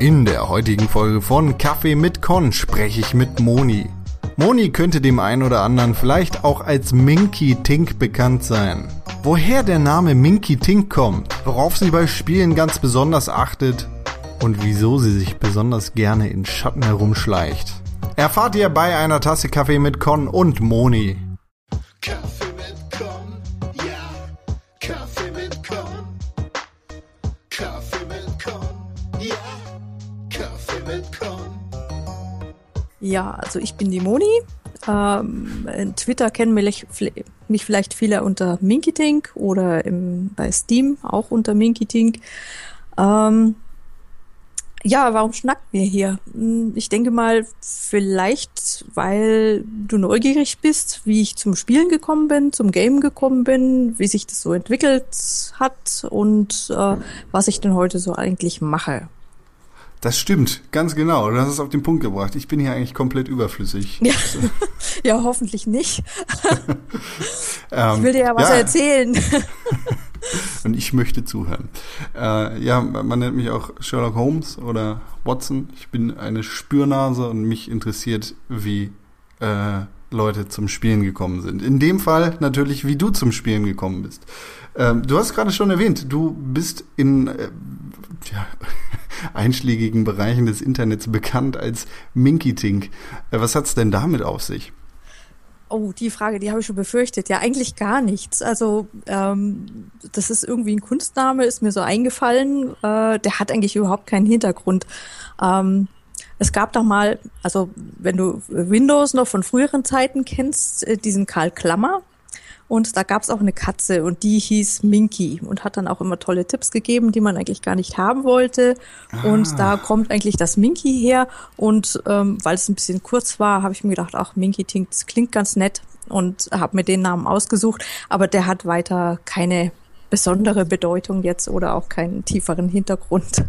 In der heutigen Folge von Kaffee mit Con spreche ich mit Moni. Moni könnte dem einen oder anderen vielleicht auch als Minky Tink bekannt sein. Woher der Name Minky Tink kommt, worauf sie bei Spielen ganz besonders achtet und wieso sie sich besonders gerne in Schatten herumschleicht. Erfahrt ihr bei einer Tasse Kaffee mit Con und Moni. Ja, also ich bin die Moni. Ähm, in Twitter kennen mich, mich vielleicht viele unter Minkitink oder im, bei Steam auch unter Minkitink. Ähm, ja, warum schnacken wir hier? Hm, Ich denke mal, vielleicht, weil du neugierig bist, wie ich zum Spielen gekommen bin, zum Game gekommen bin, wie sich das so entwickelt hat und äh, was ich denn heute so eigentlich mache. Das stimmt, ganz genau. Du hast es auf den Punkt gebracht. Ich bin hier eigentlich komplett überflüssig. Ja, ja hoffentlich nicht. Ähm, Ich will dir ja was erzählen. Und ich möchte zuhören. Äh, ja, man nennt mich auch Sherlock Holmes oder Watson. Ich bin eine Spürnase und mich interessiert, wie äh, Leute zum Spielen gekommen sind. In dem Fall natürlich, wie du zum Spielen gekommen bist. Ähm, du hast gerade schon erwähnt, du bist in äh, ja, einschlägigen Bereichen des Internets bekannt als Minky Tink. Äh, was hat's denn damit auf sich? Oh, die Frage, die habe ich schon befürchtet. Ja, eigentlich gar nichts. Also ähm, das ist irgendwie ein Kunstname, ist mir so eingefallen. Äh, der hat eigentlich überhaupt keinen Hintergrund. Ähm, es gab da mal, also wenn du Windows noch von früheren Zeiten kennst, äh, diesen Karl Klammer. Und da gab es auch eine Katze und die hieß Minky und hat dann auch immer tolle Tipps gegeben, die man eigentlich gar nicht haben wollte. Und da kommt eigentlich das Minky her. Und ähm, weil es ein bisschen kurz war, habe ich mir gedacht, ach, Minky Tink, das klingt ganz nett und habe mir den Namen ausgesucht. Aber der hat weiter keine besondere Bedeutung jetzt oder auch keinen tieferen Hintergrund.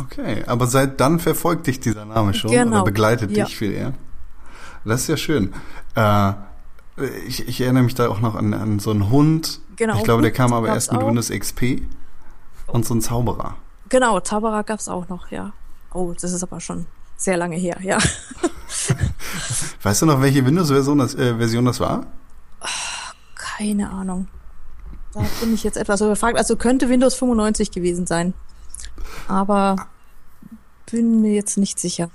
Okay, aber seit dann verfolgt dich dieser Name schon Genau, oder begleitet ja. dich viel eher. Das ist ja schön. Äh, ich, ich erinnere mich da auch noch an, an so einen Hund. Genau, Ich glaube, der kam aber erst mit auch. Windows XP und so ein Zauberer. Genau, Zauberer gab's auch noch, ja. Oh, das ist aber schon sehr lange her, ja. Weißt du noch, welche Windows-Version das, äh, Version das war? Keine Ahnung. Da bin ich jetzt etwas überfragt. Also könnte Windows 95 gewesen sein. Aber bin mir jetzt nicht sicher.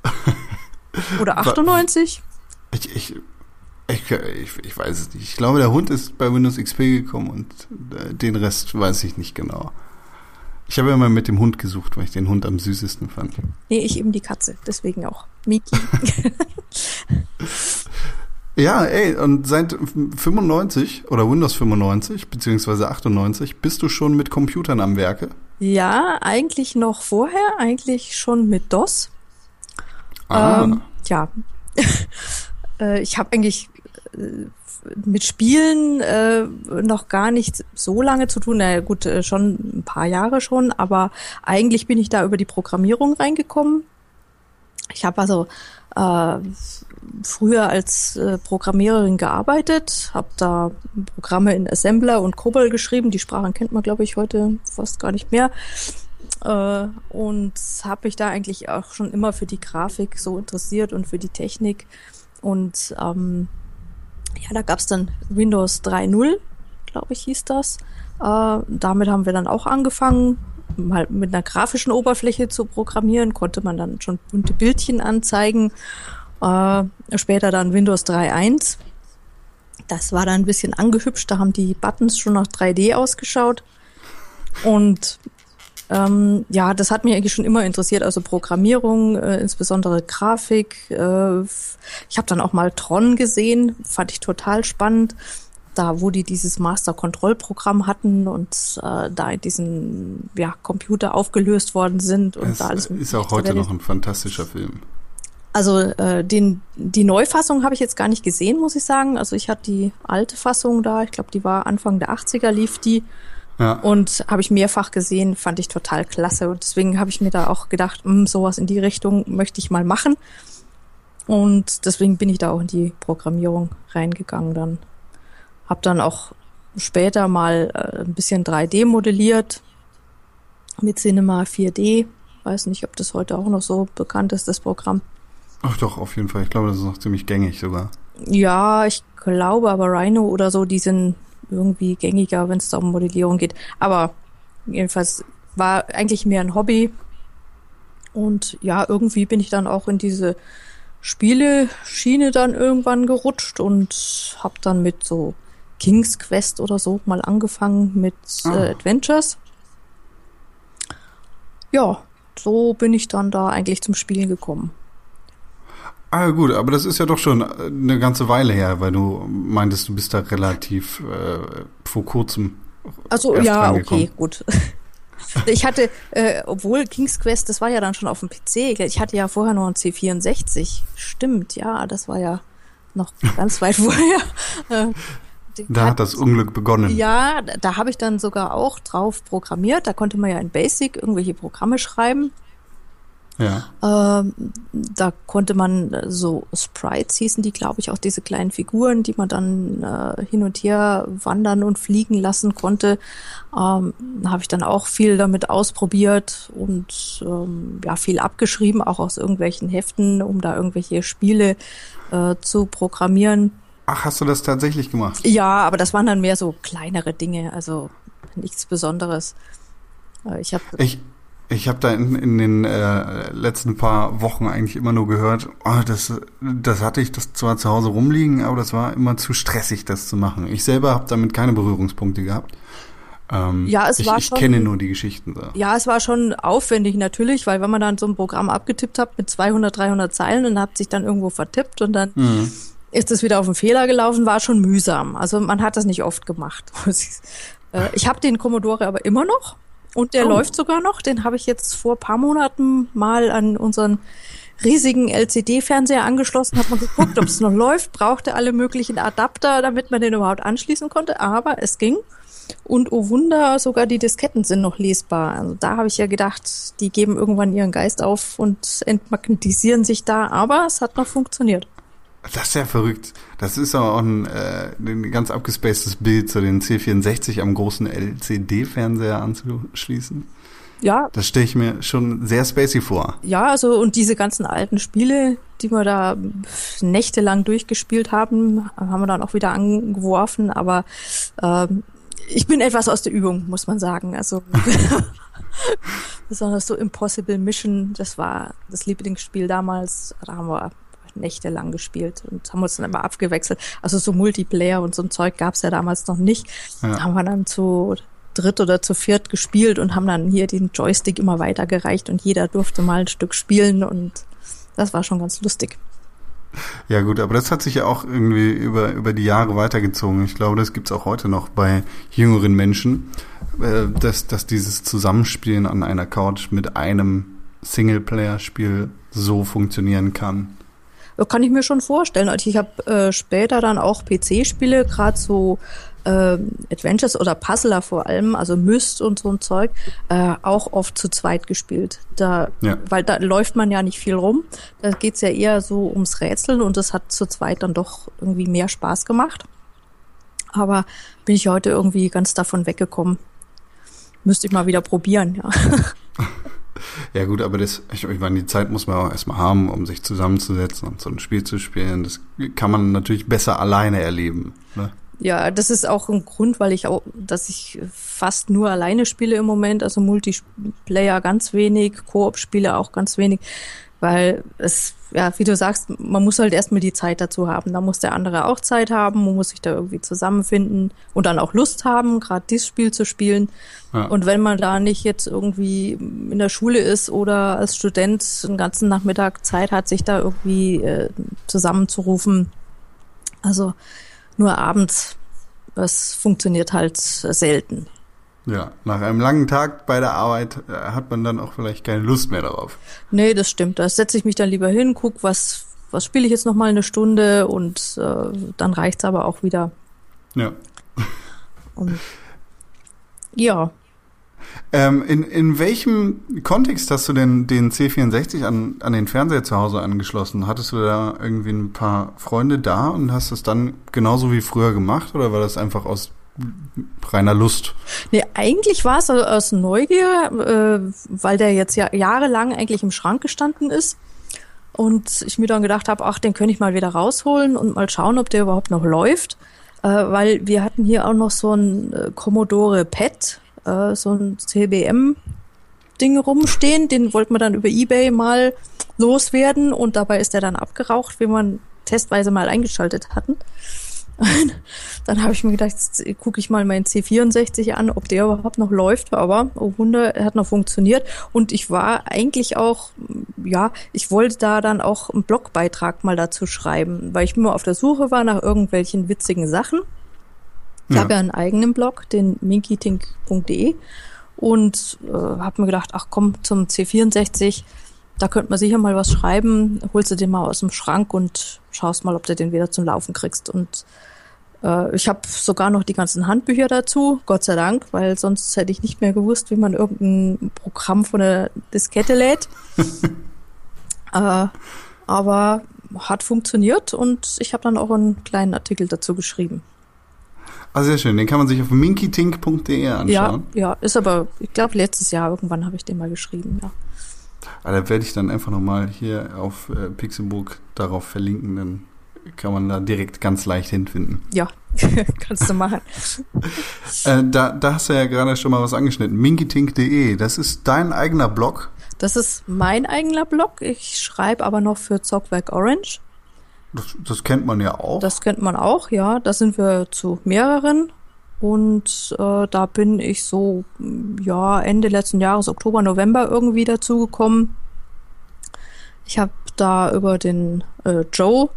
Oder 98? Ich, ich, ich, ich, ich weiß es nicht. Ich glaube, der Hund ist bei Windows XP gekommen und äh, den Rest weiß ich nicht genau. Ich habe ja mal mit dem Hund gesucht, weil ich den Hund am süßesten fand. Nee, ich eben die Katze. Deswegen auch. Miki. Ja, ey, und seit 95 oder Windows 95 beziehungsweise 98 bist du schon mit Computern am Werke. ja, eigentlich noch vorher. Eigentlich schon mit DOS. Ah, Ähm, ja. äh, ich habe eigentlich mit Spielen äh, noch gar nicht so lange zu tun. Na gut, äh, schon ein paar Jahre schon, aber eigentlich bin ich da über die Programmierung reingekommen. Ich habe also äh, früher als äh, Programmiererin gearbeitet, habe da Programme in Assembler und COBOL geschrieben. Die Sprachen kennt man, glaube ich, heute fast gar nicht mehr. Äh, und habe mich da eigentlich auch schon immer für die Grafik so interessiert und für die Technik. Und ähm, ja, da gab's dann Windows 3.0, glaube ich, hieß das. Äh, damit haben wir dann auch angefangen, mal mit einer grafischen Oberfläche zu programmieren, konnte man dann schon bunte Bildchen anzeigen. Äh, später dann Windows 3.1. Das war dann ein bisschen angehübscht, da haben die Buttons schon nach 3D ausgeschaut. Und ähm, ja, das hat mich eigentlich schon immer interessiert, also Programmierung, äh, insbesondere Grafik. Äh, ich habe dann auch mal Tron gesehen, fand ich total spannend. Da, wo die dieses Master-Kontrollprogramm hatten und äh, da in diesen ja, Computer aufgelöst worden sind und es da alles ist auch heute noch ein fantastischer Film. also äh, den, die Neufassung habe ich jetzt gar nicht gesehen, muss ich sagen. Also ich hatte die alte Fassung da, ich glaube, die war Anfang der 80er, lief die. Ja. Und habe ich mehrfach gesehen, fand ich total klasse. Und deswegen habe ich mir da auch gedacht, mh, sowas in die Richtung möchte ich mal machen. Und deswegen bin ich da auch in die Programmierung reingegangen dann. Hab dann auch später mal äh, ein bisschen 3D modelliert mit Cinema 4D. weiß nicht, ob das heute auch noch so bekannt ist, das Programm. Ach doch, auf jeden Fall. Ich glaube, das ist noch ziemlich gängig sogar. Ja, ich glaube, aber Rhino oder so, die sind irgendwie gängiger, wenn es da um Modellierung geht. Aber jedenfalls war eigentlich mehr ein Hobby. Und ja, irgendwie bin ich dann auch in diese Spiele-Schiene dann irgendwann gerutscht und habe dann mit so King's Quest oder so mal angefangen mit Ah. äh, Adventures. Ja, so bin ich dann da eigentlich zum Spielen gekommen. Ah, gut, aber das ist ja doch schon eine ganze Weile her, weil du meintest, du bist da relativ äh, vor kurzem. Also ja, okay, gut. Ich hatte, äh, obwohl King's Quest, das war ja dann schon auf dem PC. Ich hatte ja vorher noch einen C64. Stimmt, ja, das war ja noch ganz weit vorher. Äh, Da hat das Unglück begonnen. Ja, da habe ich dann sogar auch drauf programmiert. Da konnte man ja in Basic irgendwelche Programme schreiben. Ja. Ähm, da konnte man äh, so Sprites hießen die, glaube ich, auch diese kleinen Figuren, die man dann äh, hin und her wandern und fliegen lassen konnte. Ähm, habe ich dann auch viel damit ausprobiert und ähm, ja viel abgeschrieben, auch aus irgendwelchen Heften, um da irgendwelche Spiele äh, zu programmieren. Ach, hast du das tatsächlich gemacht? Ja, aber das waren dann mehr so kleinere Dinge, also nichts Besonderes. Äh, Ich habe Ich, ich habe da in, in den äh, letzten paar Wochen eigentlich immer nur gehört, oh, das, das hatte ich das zwar zu Hause rumliegen, aber das war immer zu stressig, das zu machen. Ich selber habe damit keine Berührungspunkte gehabt. Ähm, Ja, es ich, war ich schon- kenne nur die Geschichten da. Ja, es war schon aufwendig natürlich, weil wenn man dann so ein Programm abgetippt hat mit 200, 300 Zeilen und hat sich dann irgendwo vertippt und dann Mhm. ist es wieder auf einen Fehler gelaufen, war schon mühsam. Also man hat das nicht oft gemacht. Äh, ich habe den Commodore aber immer noch und der Oh. läuft sogar noch. Den habe ich jetzt vor paar Monaten mal an unseren riesigen LCD-Fernseher angeschlossen, hat man geguckt, ob es noch läuft, brauchte alle möglichen Adapter, damit man den überhaupt anschließen konnte, aber es ging. Und oh Wunder, sogar die Disketten sind noch lesbar. Also da habe ich ja gedacht, die geben irgendwann ihren Geist auf und entmagnetisieren sich da, aber es hat noch funktioniert. Das ist ja verrückt. Das ist aber auch ein, äh, ein ganz abgespacedes Bild, so den C64 am großen LCD-Fernseher anzuschließen. Ja, Das stelle ich mir schon sehr spacey vor. ja, also und diese ganzen alten Spiele, die wir da nächtelang durchgespielt haben, haben wir dann auch wieder angeworfen, aber ähm, ich bin etwas aus der Übung, muss man sagen. Also besonders so Impossible Mission, das war das Lieblingsspiel damals, da haben wir nächtelang gespielt und haben uns dann immer abgewechselt. Also so Multiplayer und so ein Zeug gab's ja damals noch nicht. Ja. Da haben wir dann zu dritt oder zu viert gespielt und haben dann hier den Joystick immer weitergereicht und jeder durfte mal ein Stück spielen und das war schon ganz lustig. Ja gut, aber das hat sich ja auch irgendwie über, über die Jahre weitergezogen. Ich glaube, das gibt's auch heute noch bei jüngeren Menschen, äh, dass, dass dieses Zusammenspielen an einer Couch mit einem Singleplayer-Spiel so funktionieren kann. Kann ich mir schon vorstellen. Also ich habe äh, später dann auch PC-Spiele, gerade so ähm, Adventures oder Puzzler vor allem, also Myst und so ein Zeug, äh, auch oft zu zweit gespielt. Da, Ja. Weil da läuft man ja nicht viel rum. Da geht's ja eher so ums Rätseln und das hat zu zweit dann doch irgendwie mehr Spaß gemacht. Aber bin ich heute irgendwie ganz davon weggekommen. Müsste ich mal wieder probieren, ja. Ja gut, aber das, ich, meine, die Zeit muss man auch erstmal haben, um sich zusammenzusetzen und so ein Spiel zu spielen. Das kann man natürlich besser alleine erleben. Ne? Ja, das ist auch ein Grund, weil ich auch, dass ich fast nur alleine spiele im Moment, also Multiplayer ganz wenig, Koop-Spiele auch ganz wenig, weil es, ja, wie du sagst, man muss halt erstmal die Zeit dazu haben. Da muss der andere auch Zeit haben, man muss sich da irgendwie zusammenfinden und dann auch Lust haben, gerade dieses Spiel zu spielen. Ja. Und wenn man da nicht jetzt irgendwie in der Schule ist oder als Student einen ganzen Nachmittag Zeit hat, sich da irgendwie äh, zusammenzurufen, also nur abends, das funktioniert halt selten. Ja, nach einem langen Tag bei der Arbeit äh, hat man dann auch vielleicht keine Lust mehr darauf. Nee, das stimmt. Da setze ich mich dann lieber hin, guck, was, was spiele ich jetzt noch mal eine Stunde und äh, dann reicht's aber auch wieder. Ja. Und ja, Ähm, in, in welchem Kontext hast du denn den C64 an, an den Fernseher zu Hause angeschlossen? Hattest du da irgendwie ein paar Freunde da und hast es dann genauso wie früher gemacht oder war das einfach aus reiner Lust. Nee, eigentlich war es aus Neugier, äh, weil der jetzt ja jahrelang eigentlich im Schrank gestanden ist. Und ich mir dann gedacht habe, ach, den könnte ich mal wieder rausholen und mal schauen, ob der überhaupt noch läuft. Äh, weil wir hatten hier auch noch so ein äh, Commodore PET, äh, so ein CBM-Ding rumstehen. Den wollten wir dann über Ebay mal loswerden und dabei ist der dann abgeraucht, wie man testweise mal eingeschaltet hatten. dann habe ich mir gedacht, gucke ich mal meinen C64 an, ob der überhaupt noch läuft. Aber, oh Wunder, er hat noch funktioniert. Und ich war eigentlich auch, ja, ich wollte da dann auch einen Blogbeitrag mal dazu schreiben, weil ich immer auf der Suche war nach irgendwelchen witzigen Sachen. Ich ja. habe ja einen eigenen Blog, den minkitink.de und äh, habe mir gedacht, ach komm, zum C64, da könnte man sicher mal was schreiben, holst du den mal aus dem Schrank und schaust mal, ob du den wieder zum Laufen kriegst. Und äh, ich habe sogar noch die ganzen Handbücher dazu, Gott sei Dank, weil sonst hätte ich nicht mehr gewusst, wie man irgendein Programm von der Diskette lädt. äh, aber hat funktioniert und ich habe dann auch einen kleinen Artikel dazu geschrieben. Ah, sehr schön. Den kann man sich auf minkitink.de anschauen. Ja, ja, ist aber, ich glaube, letztes Jahr irgendwann habe ich den mal geschrieben, ja. Ah, da werde ich dann einfach nochmal hier auf äh, Pixelburg darauf verlinken, dann kann man da direkt ganz leicht hinfinden. Ja, kannst du machen. äh, da, da hast du ja gerade schon mal was angeschnitten. Minkitink.de, das ist dein eigener Blog? Das ist mein eigener Blog. Ich schreibe aber noch für Zockwerk Orange. Das, das kennt man ja auch. Das kennt man auch, ja. Da sind wir zu mehreren. Und äh, da bin ich so, ja, Ende letzten Jahres, Oktober, November irgendwie dazugekommen. Ich habe da über den äh, Joe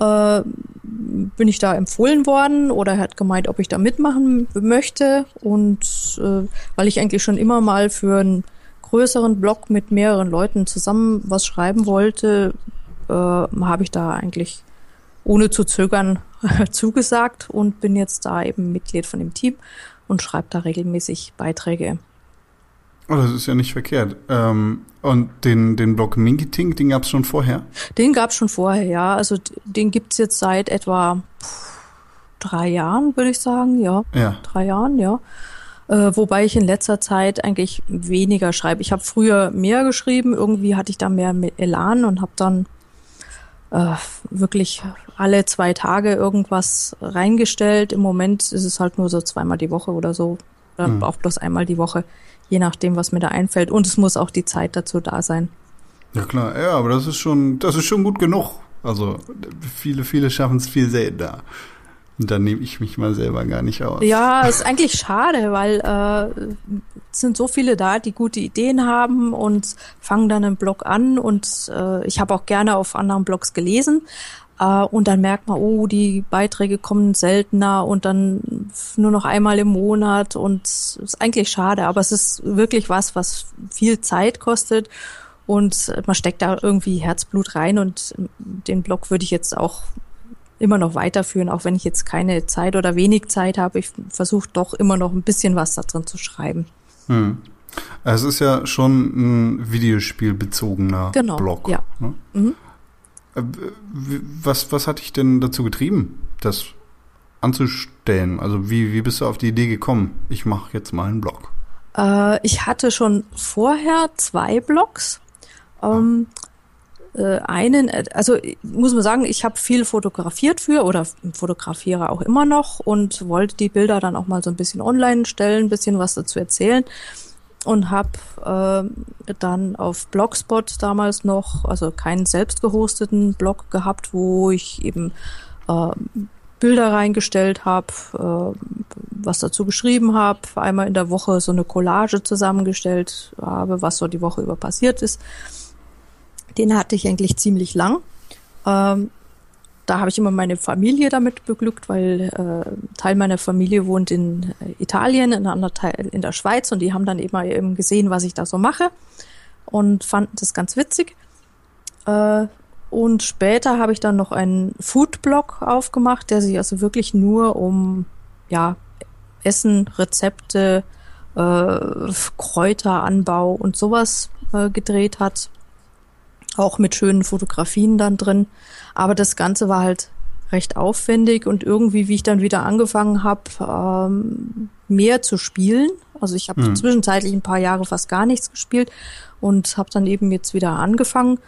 äh, bin ich da empfohlen worden oder er hat gemeint, ob ich da mitmachen möchte. Und äh, weil ich eigentlich schon immer mal für einen größeren Blog mit mehreren Leuten zusammen was schreiben wollte, äh, habe ich da eigentlich ohne zu zögern zugesagt und bin jetzt da eben Mitglied von dem Team und schreibe da regelmäßig Beiträge. Oh, das ist ja nicht verkehrt. Ähm, und den, den Blog Minkitink, den gab es schon vorher? Den gab es schon vorher, ja. Also den gibt es jetzt seit etwa drei Jahren, würde ich sagen, ja. Ja. Drei Jahren, ja. Äh, wobei ich in letzter Zeit eigentlich weniger schreibe. Ich habe früher mehr geschrieben, irgendwie hatte ich da mehr Elan und habe dann äh, wirklich alle zwei Tage irgendwas reingestellt. Im Moment ist es halt nur so zweimal die Woche oder so. Oder mhm. auch bloß einmal die Woche, je nachdem, was mir da einfällt. Und es muss auch die Zeit dazu da sein. Ja klar, ja, aber das ist schon, das ist schon gut genug. Also viele, viele schaffen es viel seltener. Und dann nehme ich mich mal selber gar nicht aus. Ja, ist eigentlich schade, weil äh, sind so viele da, die gute Ideen haben und fangen dann einen Blog an. Und äh, ich habe auch gerne auf anderen Blogs gelesen. Äh, und dann merkt man, oh, die Beiträge kommen seltener und dann nur noch einmal im Monat. Und ist eigentlich schade, aber es ist wirklich was, was viel Zeit kostet. Und man steckt da irgendwie Herzblut rein und den Blog würde ich jetzt auch immer noch weiterführen, auch wenn ich jetzt keine Zeit oder wenig Zeit habe. Ich versuche doch immer noch ein bisschen was da drin zu schreiben. Hm. Es ist ja schon ein Videospielbezogener genau, Blog. Ja. Ne? Mhm. Äh, was, was hat dich denn dazu getrieben, das anzustellen? Also wie, wie bist du auf die Idee gekommen? Ich mache jetzt mal einen Blog. Äh, ich hatte schon vorher zwei Blogs. Ähm, äh, einen, äh, also muss man sagen, ich habe viel fotografiert für oder fotografiere auch immer noch und wollte die Bilder dann auch mal so ein bisschen online stellen, ein bisschen was dazu erzählen und habe äh, dann auf Blogspot damals noch, also keinen selbst gehosteten Blog gehabt, wo ich eben äh, Bilder reingestellt habe, äh, was dazu geschrieben habe, einmal in der Woche so eine Collage zusammengestellt habe, was so die Woche über passiert ist den hatte ich eigentlich ziemlich lang. Ähm, da habe ich immer meine Familie damit beglückt, weil äh, Teil meiner Familie wohnt in äh, Italien, ein anderer Teil in der Schweiz und die haben dann immer eben gesehen, was ich da so mache und fanden das ganz witzig. Äh, und später habe ich dann noch einen Foodblog aufgemacht, der sich also wirklich nur um ja Essen, Rezepte, äh, Kräuteranbau und sowas äh, gedreht hat auch mit schönen Fotografien dann drin. Aber das Ganze war halt recht aufwendig und irgendwie, wie ich dann wieder angefangen habe, ähm, mehr zu spielen. Also ich habe Mhm. zwischenzeitlich ein paar Jahre fast gar nichts gespielt und habe dann eben jetzt wieder angefangen.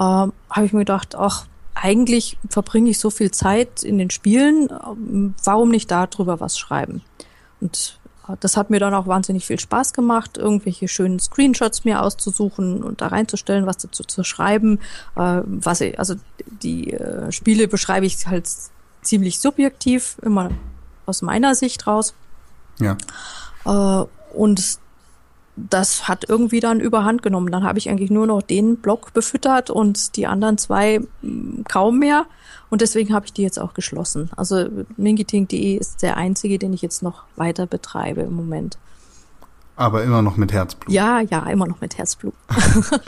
Ähm, habe ich mir gedacht, ach, eigentlich verbringe ich so viel Zeit in den Spielen, ähm, warum nicht darüber was schreiben? Und das hat mir dann auch wahnsinnig viel Spaß gemacht, irgendwelche schönen Screenshots mir auszusuchen und da reinzustellen, was dazu zu schreiben. Äh, was ich, also die äh, Spiele beschreibe ich halt ziemlich subjektiv, immer aus meiner Sicht raus. Ja. Äh, und das hat irgendwie dann überhand genommen. Dann habe ich eigentlich nur noch den Blog befüttert und die anderen zwei kaum mehr. Und deswegen habe ich die jetzt auch geschlossen. Also mingiting.de ist der einzige, den ich jetzt noch weiter betreibe im Moment. Aber immer noch mit Herzblut. Ja, ja, immer noch mit Herzblut.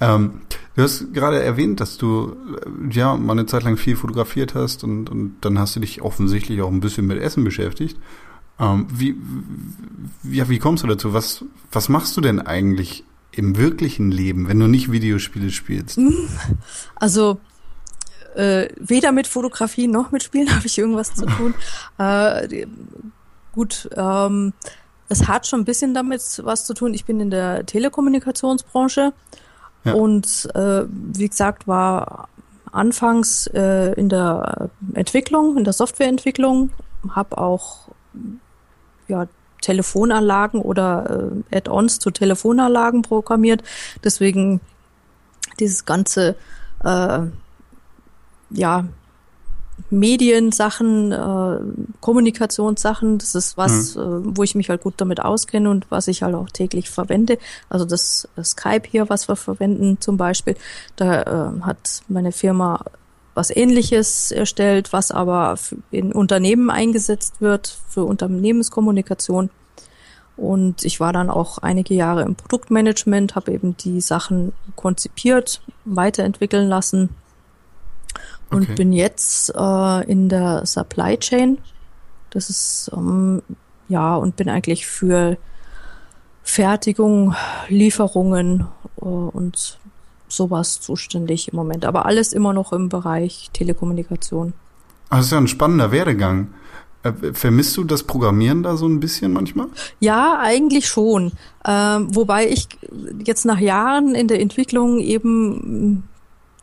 Ähm, du hast gerade erwähnt, dass du äh, ja mal eine Zeit lang viel fotografiert hast und, und dann hast du dich offensichtlich auch ein bisschen mit Essen beschäftigt. Ähm, wie, wie, ja, wie kommst du dazu? Was, was machst du denn eigentlich im wirklichen Leben, wenn du nicht Videospiele spielst? Also äh, weder mit Fotografie noch mit Spielen habe ich irgendwas zu tun. äh, gut, ähm, es hat schon ein bisschen damit was zu tun. Ich bin in der Telekommunikationsbranche Ja. und äh, wie gesagt war anfangs äh, in der Entwicklung, in der Softwareentwicklung, habe auch ja, Telefonanlagen oder äh, Add-ons zu Telefonanlagen programmiert. Deswegen dieses ganze äh, ja, Mediensachen, äh, Kommunikationssachen, das ist was, äh, wo ich mich halt gut damit auskenne und was ich halt auch täglich verwende. Also das äh, Skype hier, was wir verwenden zum Beispiel, da äh, hat meine Firma was ähnliches erstellt, was aber in Unternehmen eingesetzt wird, für Unternehmenskommunikation. Und ich war dann auch einige Jahre im Produktmanagement, habe eben die Sachen konzipiert, weiterentwickeln lassen und Okay. bin jetzt äh, in der Supply Chain. Das ist ähm, ja und bin eigentlich für Fertigung, Lieferungen äh, und sowas zuständig im Moment. Aber alles immer noch im Bereich Telekommunikation. Ah, Das ist ja ein spannender Werdegang. Äh, Vermisst du das Programmieren da so ein bisschen manchmal? Ja, eigentlich schon. Ähm, wobei ich jetzt nach Jahren in der Entwicklung eben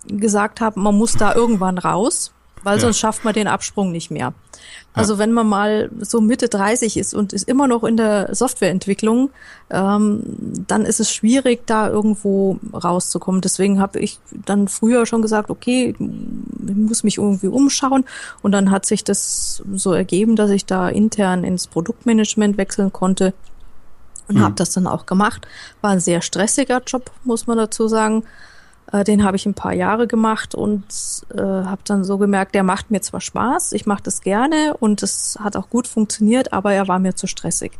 gesagt habe, man muss da irgendwann raus, weil Ja. sonst schafft man den Absprung nicht mehr. Also wenn man mal so Mitte 30 ist und ist immer noch in der Softwareentwicklung, ähm, dann ist es schwierig, da irgendwo rauszukommen. Deswegen habe ich dann früher schon gesagt, okay, ich muss mich irgendwie umschauen. Und dann hat sich das so ergeben, dass ich da intern ins Produktmanagement wechseln konnte und Mhm. habe das dann auch gemacht. War ein sehr stressiger Job, muss man dazu sagen. Äh, Den habe ich ein paar Jahre gemacht und äh, habe dann so gemerkt, der macht mir zwar Spaß, ich mache das gerne und es hat auch gut funktioniert, aber er war mir zu stressig.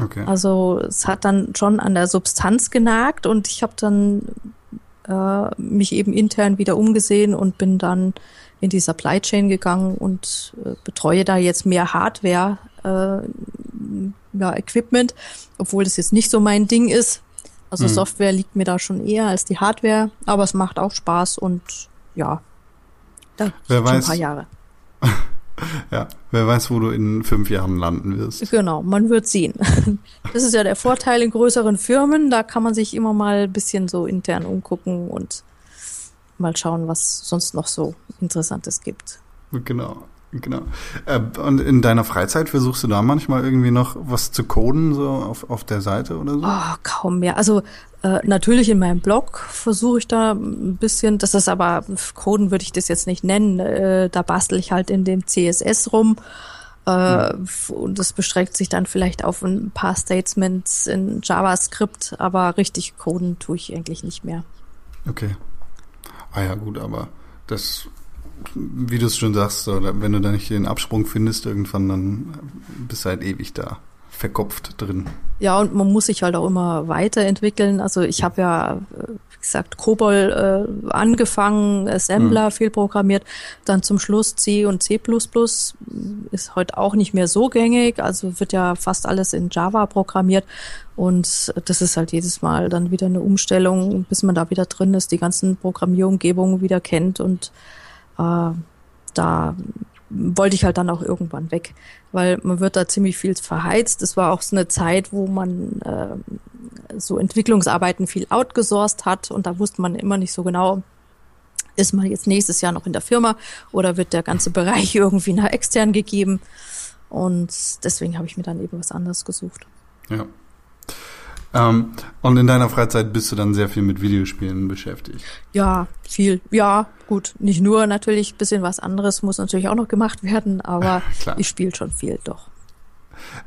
Okay. Also es hat dann schon an der Substanz genagt und ich habe dann äh, mich eben intern wieder umgesehen und bin dann in die Supply Chain gegangen und äh, betreue da jetzt mehr Hardware, äh, ja, Equipment, obwohl das jetzt nicht so mein Ding ist. Also Mhm. Software liegt mir da schon eher als die Hardware, aber es macht auch Spaß und ja, da Wer schon ein weiß. paar Jahre. Ja, wer weiß, wo du in fünf Jahren landen wirst. Genau, man wird sehen. Das ist ja der Vorteil in größeren Firmen. Da kann man sich immer mal ein bisschen so intern umgucken und mal schauen, was sonst noch so Interessantes gibt. Genau, genau. Äh, Und in deiner Freizeit versuchst du da manchmal irgendwie noch was zu coden, so auf, auf der Seite oder so? Oh, kaum mehr. Also äh, natürlich in meinem Blog versuche ich da ein bisschen, das ist aber, Coden würde ich das jetzt nicht nennen, äh, da bastel ich halt in dem CSS rum. Äh, Und das beschränkt sich dann vielleicht auf ein paar Statements in JavaScript, aber richtig coden tue ich eigentlich nicht mehr. Okay. Ah ja, gut, aber das, wie du es schon sagst, so, wenn du da nicht den Absprung findest irgendwann, dann bist du halt ewig da verkopft drin. Ja, und man muss sich halt auch immer weiterentwickeln. Also ich habe ja, äh, wie gesagt, COBOL äh, angefangen, Assembler viel programmiert, dann zum Schluss C und C++ ist heute auch nicht mehr so gängig, also wird ja fast alles in Java programmiert. Und das ist halt jedes Mal dann wieder eine Umstellung, bis man da wieder drin ist, die ganzen Programmierumgebungen wieder kennt und äh, da wollte ich halt dann auch irgendwann weg, weil man wird da ziemlich viel verheizt. Es war auch so eine Zeit, wo man äh, so Entwicklungsarbeiten viel outgesourced hat und da wusste man immer nicht so genau, ist man jetzt nächstes Jahr noch in der Firma oder wird der ganze Bereich irgendwie nach extern gegeben? Und deswegen habe ich mir dann eben was anderes gesucht. Ja. Ähm, und in deiner Freizeit bist du dann sehr viel mit Videospielen beschäftigt. Ja, viel. Ja, gut. Nicht nur natürlich, bisschen was anderes muss natürlich auch noch gemacht werden, aber Klar. ich spiele schon viel, doch.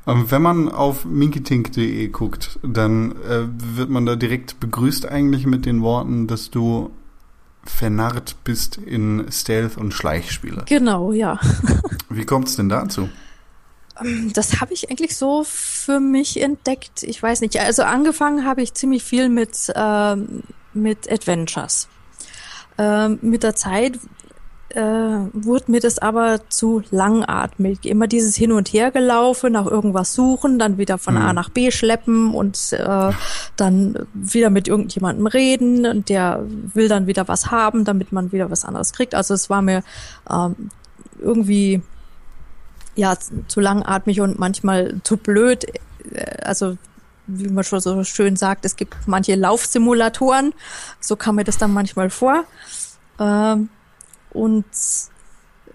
Ähm, wenn man auf minkitink.de guckt, dann äh, wird man da direkt begrüßt eigentlich mit den Worten, dass du vernarrt bist in Stealth- und Schleichspiele. Genau, ja. Wie kommt es denn dazu? Das habe ich eigentlich so für mich entdeckt. Ich weiß nicht. Also angefangen habe ich ziemlich viel mit, ähm, mit Adventures. Ähm, mit der Zeit äh, wurde mir das aber zu langatmig. Immer dieses Hin und Her gelaufen, nach irgendwas suchen, dann wieder von A Mhm. nach B schleppen und äh, dann wieder mit irgendjemandem reden und der will dann wieder was haben, damit man wieder was anderes kriegt. Also es war mir ähm, irgendwie ja zu langatmig und manchmal zu blöd. Äh, Also wie man schon so schön sagt, es gibt manche Laufsimulatoren. So kam mir das dann manchmal vor. Ähm, und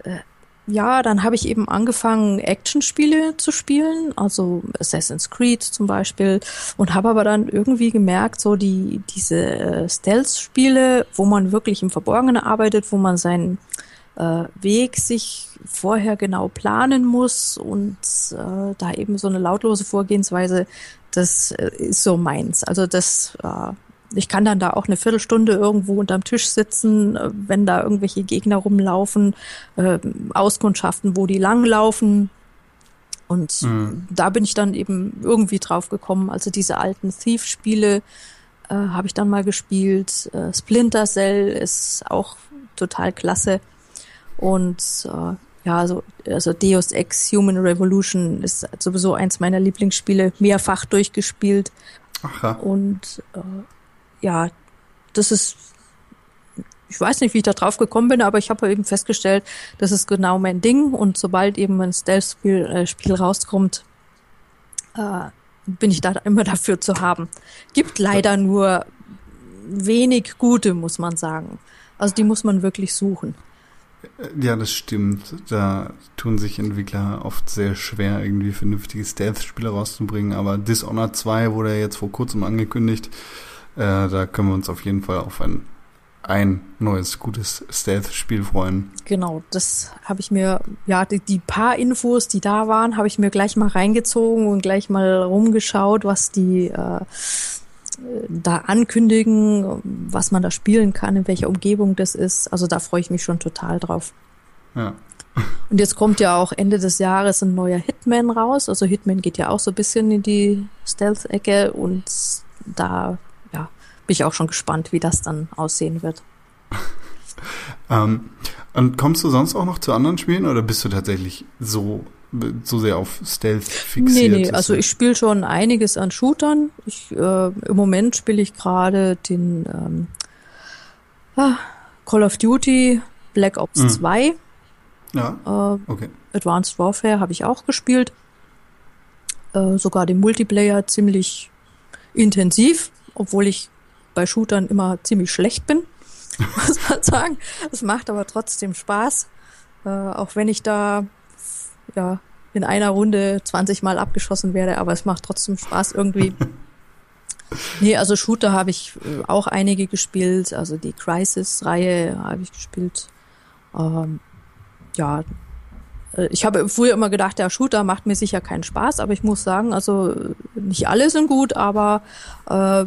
äh, ja, dann habe ich eben angefangen, Actionspiele zu spielen, also Assassin's Creed zum Beispiel, und habe aber dann irgendwie gemerkt, so die diese äh, Stealth-Spiele, wo man wirklich im Verborgenen arbeitet, wo man seinen äh, Weg sich vorher genau planen muss und äh, da eben so eine lautlose Vorgehensweise, das äh, ist so meins. Also das, äh, ich kann dann da auch eine Viertelstunde irgendwo unterm Tisch sitzen, äh, wenn da irgendwelche Gegner rumlaufen, äh, Auskundschaften, wo die langlaufen. Und Mhm. da bin ich dann eben irgendwie drauf gekommen. Also diese alten Thief-Spiele äh, habe ich dann mal gespielt. Äh, Splinter Cell ist auch total klasse. Und äh, ja, also, also Deus Ex Human Revolution ist sowieso eins meiner Lieblingsspiele, mehrfach durchgespielt. Ach ja. Und äh, ja, das ist, ich weiß nicht, wie ich da drauf gekommen bin, aber ich habe eben festgestellt, das ist genau mein Ding. Und sobald eben ein Stealth-Spiel äh, Spiel rauskommt, äh, bin ich da immer dafür zu haben. Gibt leider nur wenig gute, muss man sagen. Also die muss man wirklich suchen. Ja, das stimmt. Da tun sich Entwickler oft sehr schwer, irgendwie vernünftige Stealth-Spiele rauszubringen. Aber Dishonored 2 wurde ja jetzt vor kurzem angekündigt. Äh, da können wir uns auf jeden Fall auf ein, ein neues, gutes Stealth-Spiel freuen. Genau, das habe ich mir, ja, die, die paar Infos, die da waren, habe ich mir gleich mal reingezogen und gleich mal rumgeschaut, was die äh, da ankündigen, was man da spielen kann, in welcher Umgebung das ist. Also da freue ich mich schon total drauf. Ja. Und jetzt kommt ja auch Ende des Jahres ein neuer Hitman raus. Also Hitman geht ja auch so ein bisschen in die Stealth-Ecke und da ja, bin ich auch schon gespannt, wie das dann aussehen wird. Ähm, und kommst du sonst auch noch zu anderen Spielen oder bist du tatsächlich so, so sehr auf Stealth Nee, fixiert? nee, dass also ich spiele schon einiges an Shootern. Ich, äh, Im Moment spiele ich gerade den ähm, ah, Call of Duty Black Ops Mhm. 2. Ja, Äh, okay. Advanced Warfare habe ich auch gespielt. Äh, sogar den Multiplayer ziemlich intensiv, obwohl ich bei Shootern immer ziemlich schlecht bin, muss man sagen. Es macht aber trotzdem Spaß. Äh, auch wenn ich da ja in einer Runde 20 Mal abgeschossen werde, aber es macht trotzdem Spaß irgendwie. nee, also Shooter habe ich äh, auch einige gespielt, also die Crisis-Reihe habe ich gespielt. Ähm, ja, äh, ich habe früher immer gedacht, der Shooter macht mir sicher keinen Spaß, aber ich muss sagen, also äh, nicht alle sind gut, aber äh,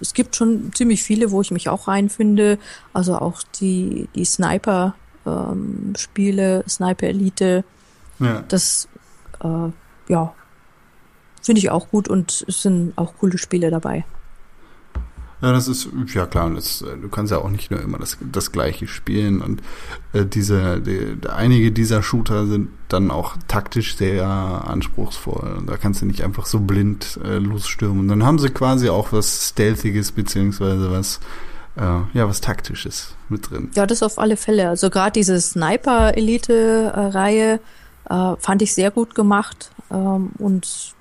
es gibt schon ziemlich viele, wo ich mich auch reinfinde. Also auch die, die Sniper ähm, Sniper Elite, Ja. das äh, ja finde ich auch gut und es sind auch coole Spiele dabei. Ja, das ist, ja klar, das, äh, du kannst ja auch nicht nur immer das, das gleiche spielen und äh, diese, die, einige dieser Shooter sind dann auch taktisch sehr anspruchsvoll und da kannst du nicht einfach so blind äh, losstürmen. Und dann haben sie quasi auch was Stealthiges beziehungsweise was äh, ja was Taktisches mit drin. Ja, das auf alle Fälle. Also gerade diese Sniper-Elite-Reihe äh, fand ich sehr gut gemacht. Ähm, und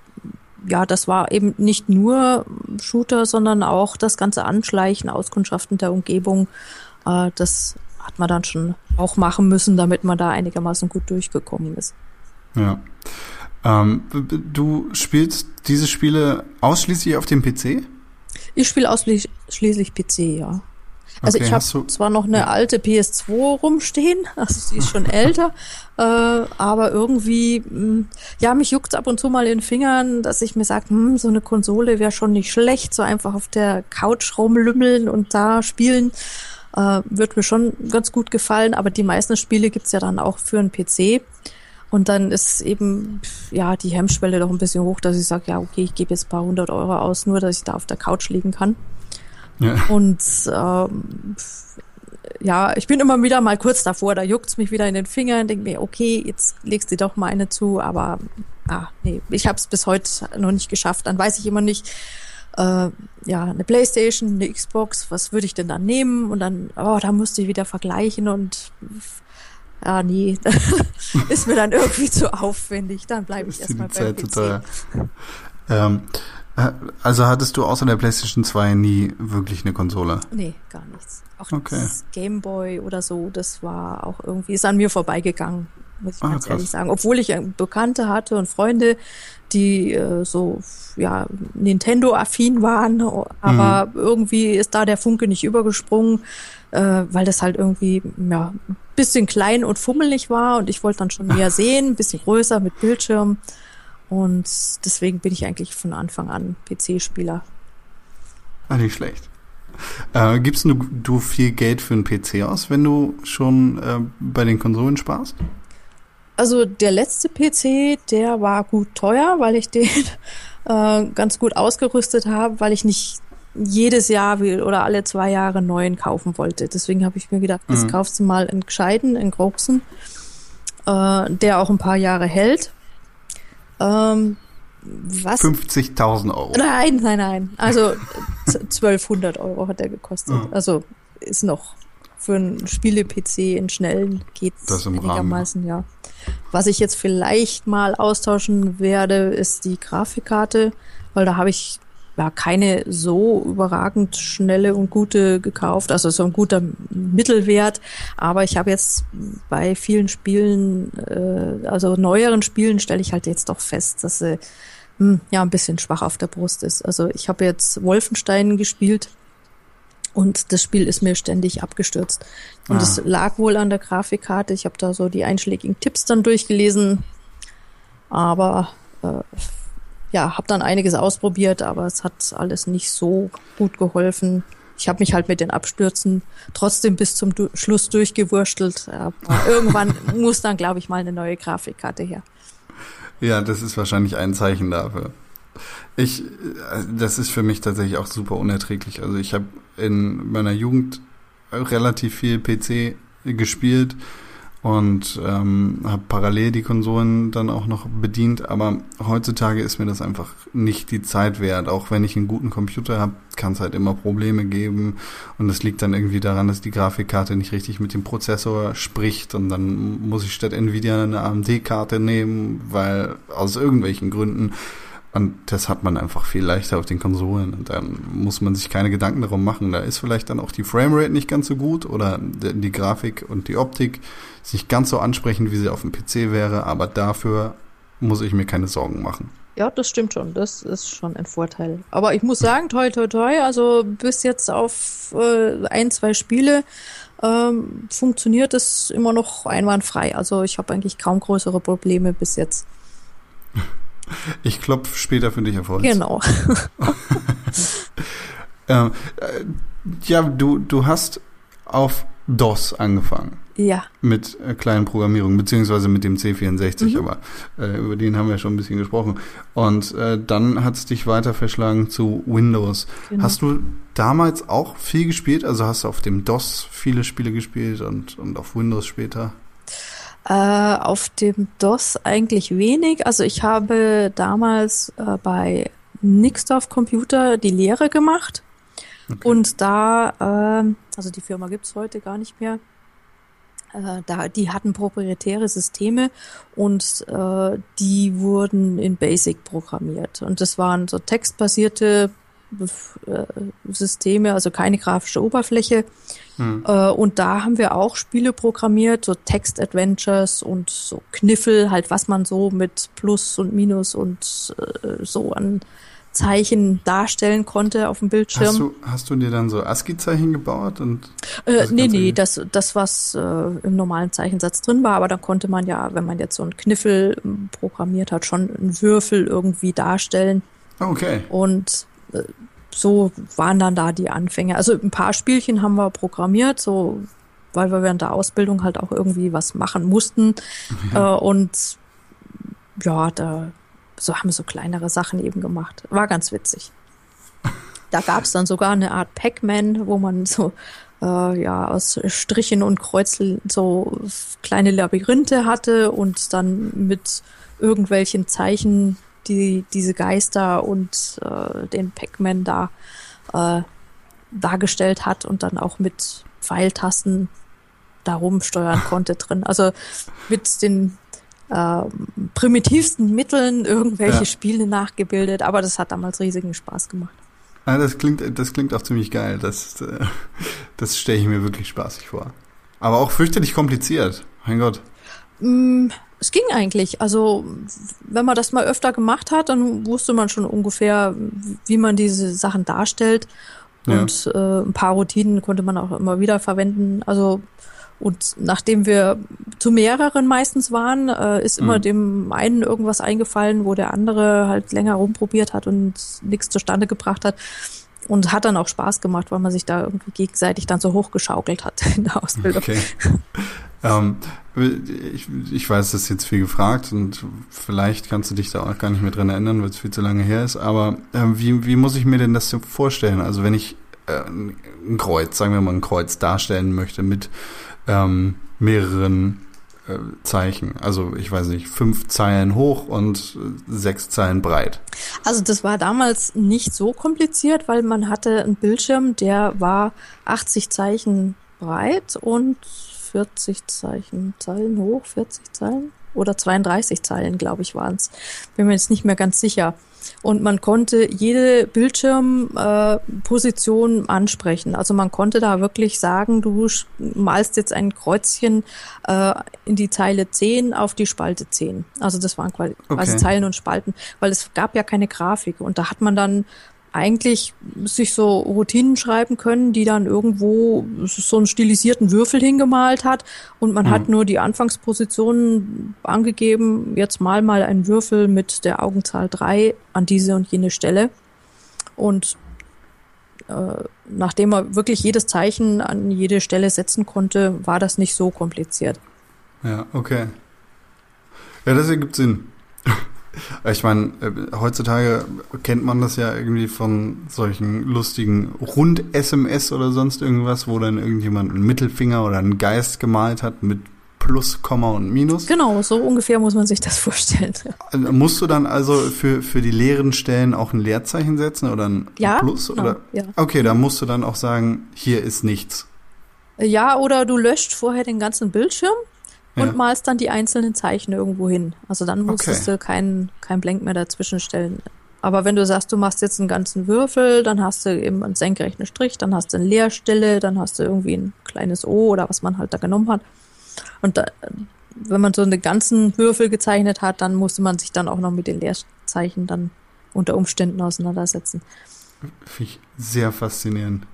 ja, das war eben nicht nur Shooter, sondern auch das ganze Anschleichen, Auskundschaften der Umgebung. Äh, das hat man dann schon auch machen müssen, damit man da einigermaßen gut durchgekommen ist. Ja. Ähm, du spielst diese Spiele ausschließlich auf dem PC? Ich spiele ausschließlich PC, ja. Also Okay, ich habe zwar noch eine alte PS2 rumstehen, also sie ist schon älter, äh, aber irgendwie, mh, ja, mich juckt ab und zu mal in den Fingern, dass ich mir sage, hm, so eine Konsole wäre schon nicht schlecht, so einfach auf der Couch rumlümmeln und da spielen, äh, wird mir schon ganz gut gefallen, aber die meisten Spiele gibt's ja dann auch für einen PC. Und dann ist eben, ja, die Hemmschwelle doch ein bisschen hoch, dass ich sage, ja, okay, ich gebe jetzt ein paar hundert Euro aus, nur dass ich da auf der Couch liegen kann. Ja. Und ähm, ja, ich bin immer wieder mal kurz davor, da juckt's mich wieder in den Fingern, denke mir, okay, jetzt legst du doch mal eine zu, aber ah, nee, ich habe es bis heute noch nicht geschafft. Dann weiß ich immer nicht, äh, ja, eine Playstation, eine Xbox, was würde ich denn dann nehmen? Und dann, oh, da musste ich wieder vergleichen und ja, nee, ist mir dann irgendwie zu aufwendig. Dann bleibe ich erstmal zu PC. teuer? Ähm, äh, also hattest du außer der PlayStation 2 nie wirklich eine Konsole? Nee, gar nichts. Auch Okay. das Gameboy oder so, das war auch irgendwie, ist an mir vorbeigegangen, muss ich Ah, ganz krass. ehrlich sagen. Obwohl ich äh, Bekannte hatte und Freunde, die äh, so, ja, Nintendo-affin waren, aber Mhm. irgendwie ist da der Funke nicht übergesprungen, äh, weil das halt irgendwie, ja, ein bisschen klein und fummelig war und ich wollte dann schon mehr sehen, ein bisschen größer mit Bildschirm. Und deswegen bin ich eigentlich von Anfang an PC-Spieler. Ah, nicht schlecht. Äh, gibst du, du viel Geld für einen PC aus, wenn du schon äh, bei den Konsolen sparst? Also der letzte PC, der war gut teuer, weil ich den äh, ganz gut ausgerüstet habe, weil ich nicht jedes Jahr oder alle zwei Jahre einen neuen kaufen wollte. Deswegen habe ich mir gedacht, jetzt Mhm. kaufst du mal einen gescheiten, einen großen, äh, der auch ein paar Jahre hält. Ähm, was? 50.000 Euro. Nein, nein, nein. Also z- 1200 Euro hat der gekostet. Mhm. Also ist noch für einen Spiele-PC in schnellen geht's Das im Rahmen. einigermaßen, ja. Was ich jetzt vielleicht mal austauschen werde, ist die Grafikkarte, weil da habe ich ja keine so überragend schnelle und gute gekauft, also so ein guter Mittelwert. Aber ich habe jetzt bei vielen Spielen, äh, also neueren Spielen, stelle ich halt jetzt doch fest, dass sie hm, ja ein bisschen schwach auf der Brust ist. Also ich habe jetzt Wolfenstein gespielt und das Spiel ist mir ständig abgestürzt. Und Ah. es lag wohl an der Grafikkarte. Ich habe da so die einschlägigen Tipps dann durchgelesen, aber äh, ja, habe dann einiges ausprobiert, aber es hat alles nicht so gut geholfen. Ich habe mich halt mit den Abstürzen trotzdem bis zum du Schluss durchgewurstelt. Aber irgendwann muss dann, glaube ich, mal eine neue Grafikkarte her. Ja, das ist wahrscheinlich ein Zeichen dafür. Ich, äh, das ist für mich tatsächlich auch super unerträglich. Also ich habe in meiner Jugend relativ viel PC gespielt und ähm, habe parallel die Konsolen dann auch noch bedient. Aber heutzutage ist mir das einfach nicht die Zeit wert. Auch wenn ich einen guten Computer habe, kann es halt immer Probleme geben. Und das liegt dann irgendwie daran, dass die Grafikkarte nicht richtig mit dem Prozessor spricht. Und dann muss ich statt Nvidia eine AMD-Karte nehmen, weil aus irgendwelchen Gründen. Und das hat man einfach viel leichter auf den Konsolen. Und dann muss man sich keine Gedanken darum machen. Da ist vielleicht dann auch die Framerate nicht ganz so gut oder die Grafik und die Optik ist nicht ganz so ansprechend, wie sie auf dem PC wäre. Aber dafür muss ich mir keine Sorgen machen. Ja, das stimmt schon. Das ist schon ein Vorteil. Aber ich muss sagen, toi, toi, toi, also bis jetzt auf äh, ein, zwei Spiele ähm, funktioniert es immer noch einwandfrei. Also ich habe eigentlich kaum größere Probleme bis jetzt. Ich klopfe später für dich auf Holz. Genau. Ähm, äh, ja, du, du hast auf DOS angefangen Ja, mit äh, kleinen Programmierungen, beziehungsweise mit dem C64, Mhm. aber äh, über den haben wir schon ein bisschen gesprochen. Und äh, dann hat es dich weiter verschlagen zu Windows. genau. Hast du damals auch viel gespielt? Also hast du auf dem DOS viele Spiele gespielt und, und auf Windows später? Äh, auf dem DOS eigentlich wenig. Also ich habe damals äh, bei Nixdorf Computer die Lehre gemacht Und da, ähm, also die Firma gibt's heute gar nicht mehr. Äh, da, die hatten proprietäre Systeme und äh, die wurden in Basic programmiert. Und das waren so textbasierte äh, Systeme, also keine grafische Oberfläche. Hm. Äh, und da haben wir auch Spiele programmiert, so Text-Adventures und so Kniffel, halt was man so mit Plus und Minus und äh, so an Zeichen darstellen konnte auf dem Bildschirm. Hast du, hast du dir dann so ASCII-Zeichen gebaut? Und äh, nee, nee, das, das was äh, im normalen Zeichensatz drin war, aber da konnte man ja, wenn man jetzt so einen Kniffel ähm, programmiert hat, schon einen Würfel irgendwie darstellen. Okay. Und äh, so waren dann da die Anfänge. Also ein paar Spielchen haben wir programmiert, so weil wir während der Ausbildung halt auch irgendwie was machen mussten. Ja. Äh, und ja, da so haben wir so kleinere Sachen eben gemacht. War ganz witzig. Da gab es dann sogar eine Art Pac-Man, wo man so äh, ja aus Strichen und Kreuzeln so kleine Labyrinthe hatte und dann mit irgendwelchen Zeichen die diese Geister und äh, den Pac-Man da äh, dargestellt hat und dann auch mit Pfeiltasten da rumsteuern konnte drin. Also mit den äh, primitivsten Mitteln irgendwelche ja. Spiele nachgebildet, aber das hat damals riesigen Spaß gemacht. Ah, das klingt, das klingt auch ziemlich geil. Das, äh, das stelle ich mir wirklich spaßig vor. Aber auch fürchterlich kompliziert. Mein Gott. Mm, es ging eigentlich. Also, wenn man das mal öfter gemacht hat, dann wusste man schon ungefähr, wie man diese Sachen darstellt. Und ja. äh, ein paar Routinen konnte man auch immer wieder verwenden. Also und nachdem wir zu mehreren meistens waren, äh, ist immer mhm. dem einen irgendwas eingefallen, wo der andere halt länger rumprobiert hat und nichts zustande gebracht hat. Und hat dann auch Spaß gemacht, weil man sich da irgendwie gegenseitig dann so hochgeschaukelt hat in der Ausbildung. Okay. Ähm, ich, ich weiß, das ist jetzt viel gefragt und vielleicht kannst du dich da auch gar nicht mehr dran erinnern, weil es viel zu lange her ist. Aber äh, wie, wie muss ich mir denn das so vorstellen? Also wenn ich äh, ein Kreuz, sagen wir mal ein Kreuz darstellen möchte mit ähm, mehreren äh, Zeichen. Also ich weiß nicht, fünf Zeilen hoch und sechs Zeilen breit. Also das war damals nicht so kompliziert, weil man hatte einen Bildschirm, der war 80 Zeichen breit und 40 Zeichen Zeilen hoch, 40 Zeilen oder 32 Zeilen, glaube ich, waren es. Bin mir jetzt nicht mehr ganz sicher und man konnte jede Bildschirmposition äh, ansprechen. Also man konnte da wirklich sagen, du malst jetzt ein Kreuzchen äh, in die Zeile 10 auf die Spalte 10. Also das waren quasi okay. Zeilen und Spalten, weil es gab ja keine Grafik und da hat man dann eigentlich sich so Routinen schreiben können, die dann irgendwo so einen stilisierten Würfel hingemalt hat und man mhm. hat nur die Anfangspositionen angegeben, jetzt mal mal einen Würfel mit der Augenzahl drei an diese und jene Stelle und äh, nachdem man wirklich jedes Zeichen an jede Stelle setzen konnte, war das nicht so kompliziert. Ja, okay. Ja, das ergibt Sinn. Ich meine, äh, heutzutage kennt man das ja irgendwie von solchen lustigen Rund-SMS oder sonst irgendwas, wo dann irgendjemand einen Mittelfinger oder einen Geist gemalt hat mit Plus, Komma und Minus. Genau, so ungefähr muss man sich das vorstellen. Äh, musst du dann also für, für die leeren Stellen auch ein Leerzeichen setzen oder ein ja, Plus? Genau, oder? Ja. Okay, da musst du dann auch sagen, hier ist nichts. Ja, oder du löscht vorher den ganzen Bildschirm und ja. malst dann die einzelnen Zeichen irgendwo hin. Also dann musstest okay. du keinen kein Blank mehr dazwischen stellen. Aber wenn du sagst, du machst jetzt einen ganzen Würfel, dann hast du eben einen senkrechten Strich, dann hast du eine Leerstelle, dann hast du irgendwie ein kleines O oder was man halt da genommen hat. Und da, wenn man so einen ganzen Würfel gezeichnet hat, dann musste man sich dann auch noch mit den Leerzeichen dann unter Umständen auseinandersetzen. Finde ich sehr faszinierend.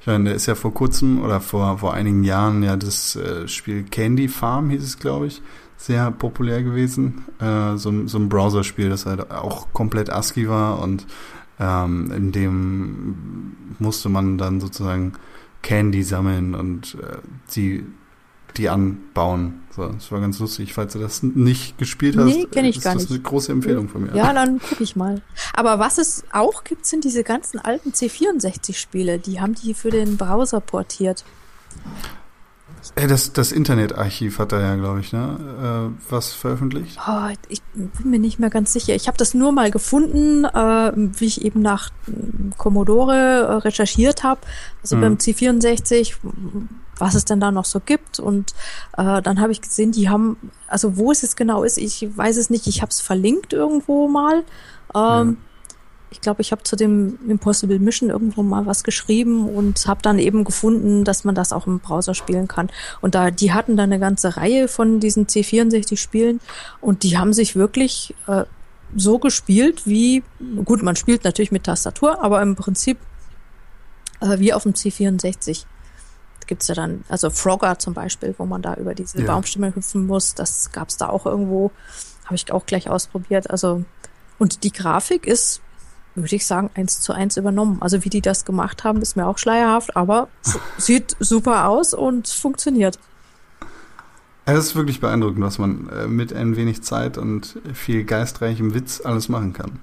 Ich meine, da ist ja vor kurzem oder vor, vor einigen Jahren ja das äh, Spiel Candy Farm, hieß es, glaube ich, sehr populär gewesen. Äh, so, so ein Browserspiel, das halt auch komplett ASCII war und ähm, in dem musste man dann sozusagen Candy sammeln und äh, die die anbauen. So, das war ganz lustig. Falls du das nicht gespielt hast, nee, kenn ich ist gar das nicht. eine große Empfehlung von mir. Ja, dann gucke ich mal. Aber was es auch gibt, sind diese ganzen alten C64-Spiele. Die haben die für den Browser portiert. Das, das Internetarchiv hat er ja, glaube ich, ne? Äh, was veröffentlicht. Oh, ich bin mir nicht mehr ganz sicher. Ich habe das nur mal gefunden, äh, wie ich eben nach mm, Commodore äh, recherchiert habe, also Mhm. beim C64, was es denn da noch so gibt. Und äh, dann habe ich gesehen, die haben, also wo es jetzt genau ist, ich weiß es nicht. Ich habe es verlinkt irgendwo mal. Ähm, Ich glaube, ich habe zu dem Impossible Mission irgendwo mal was geschrieben und habe dann eben gefunden, dass man das auch im Browser spielen kann. Und da, die hatten dann eine ganze Reihe von diesen C64-Spielen und die haben sich wirklich äh, so gespielt wie, gut, man spielt natürlich mit Tastatur, aber im Prinzip äh, wie auf dem C64. Da gibt's ja dann, also Frogger zum Beispiel, wo man da über diese Ja. Baumstämme hüpfen muss, das gab's da auch irgendwo, habe ich auch gleich ausprobiert. Also, und die Grafik ist, würde ich sagen, eins zu eins übernommen. Also wie die das gemacht haben, ist mir auch schleierhaft, aber sieht super aus und funktioniert. Es ist wirklich beeindruckend, was man äh, mit ein wenig Zeit und viel geistreichem Witz alles machen kann.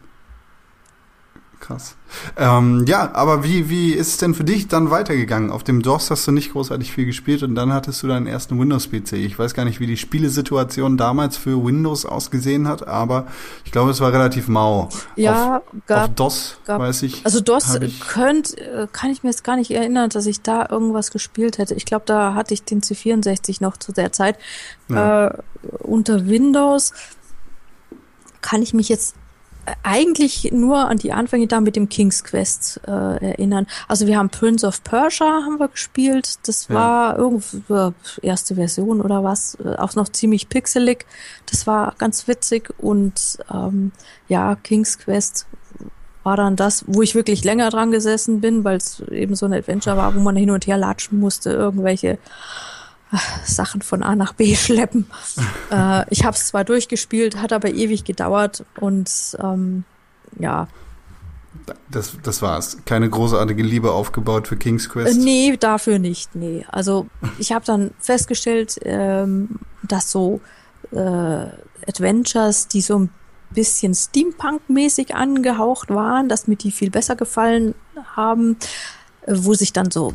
Krass. Ähm, ja, aber wie, wie ist es denn für dich dann weitergegangen? Auf dem DOS hast du nicht großartig viel gespielt und dann hattest du deinen ersten Windows-PC. Ich weiß gar nicht, wie die Spielesituation damals für Windows ausgesehen hat, aber ich glaube, es war relativ mau. Ja, auf, gab auf DOS, gab- weiß ich. Also DOS ich- könnt, äh, kann ich mir jetzt gar nicht erinnern, dass ich da irgendwas gespielt hätte. Ich glaube, da hatte ich den C64 noch zu der Zeit. Ja. Äh, unter Windows kann ich mich jetzt eigentlich nur an die Anfänge da mit dem King's Quest äh, erinnern. Also wir haben Prince of Persia haben wir gespielt. Das Ja. war irgendwie äh, erste Version oder was. Äh, auch noch ziemlich pixelig. Das war ganz witzig und ähm, ja, King's Quest war dann das, wo ich wirklich länger dran gesessen bin, weil es eben so ein Adventure war, wo man hin und her latschen musste, irgendwelche Sachen von A nach B schleppen. äh, ich habe es zwar durchgespielt, hat aber ewig gedauert und ähm, ja, Das, das war's. Keine großartige Liebe aufgebaut für King's äh, Quest. nee, dafür nicht, nee. Also ich habe dann festgestellt, ähm, dass so äh, Adventures, die so ein bisschen Steampunk-mäßig angehaucht waren, dass mir die viel besser gefallen haben, äh, wo sich dann so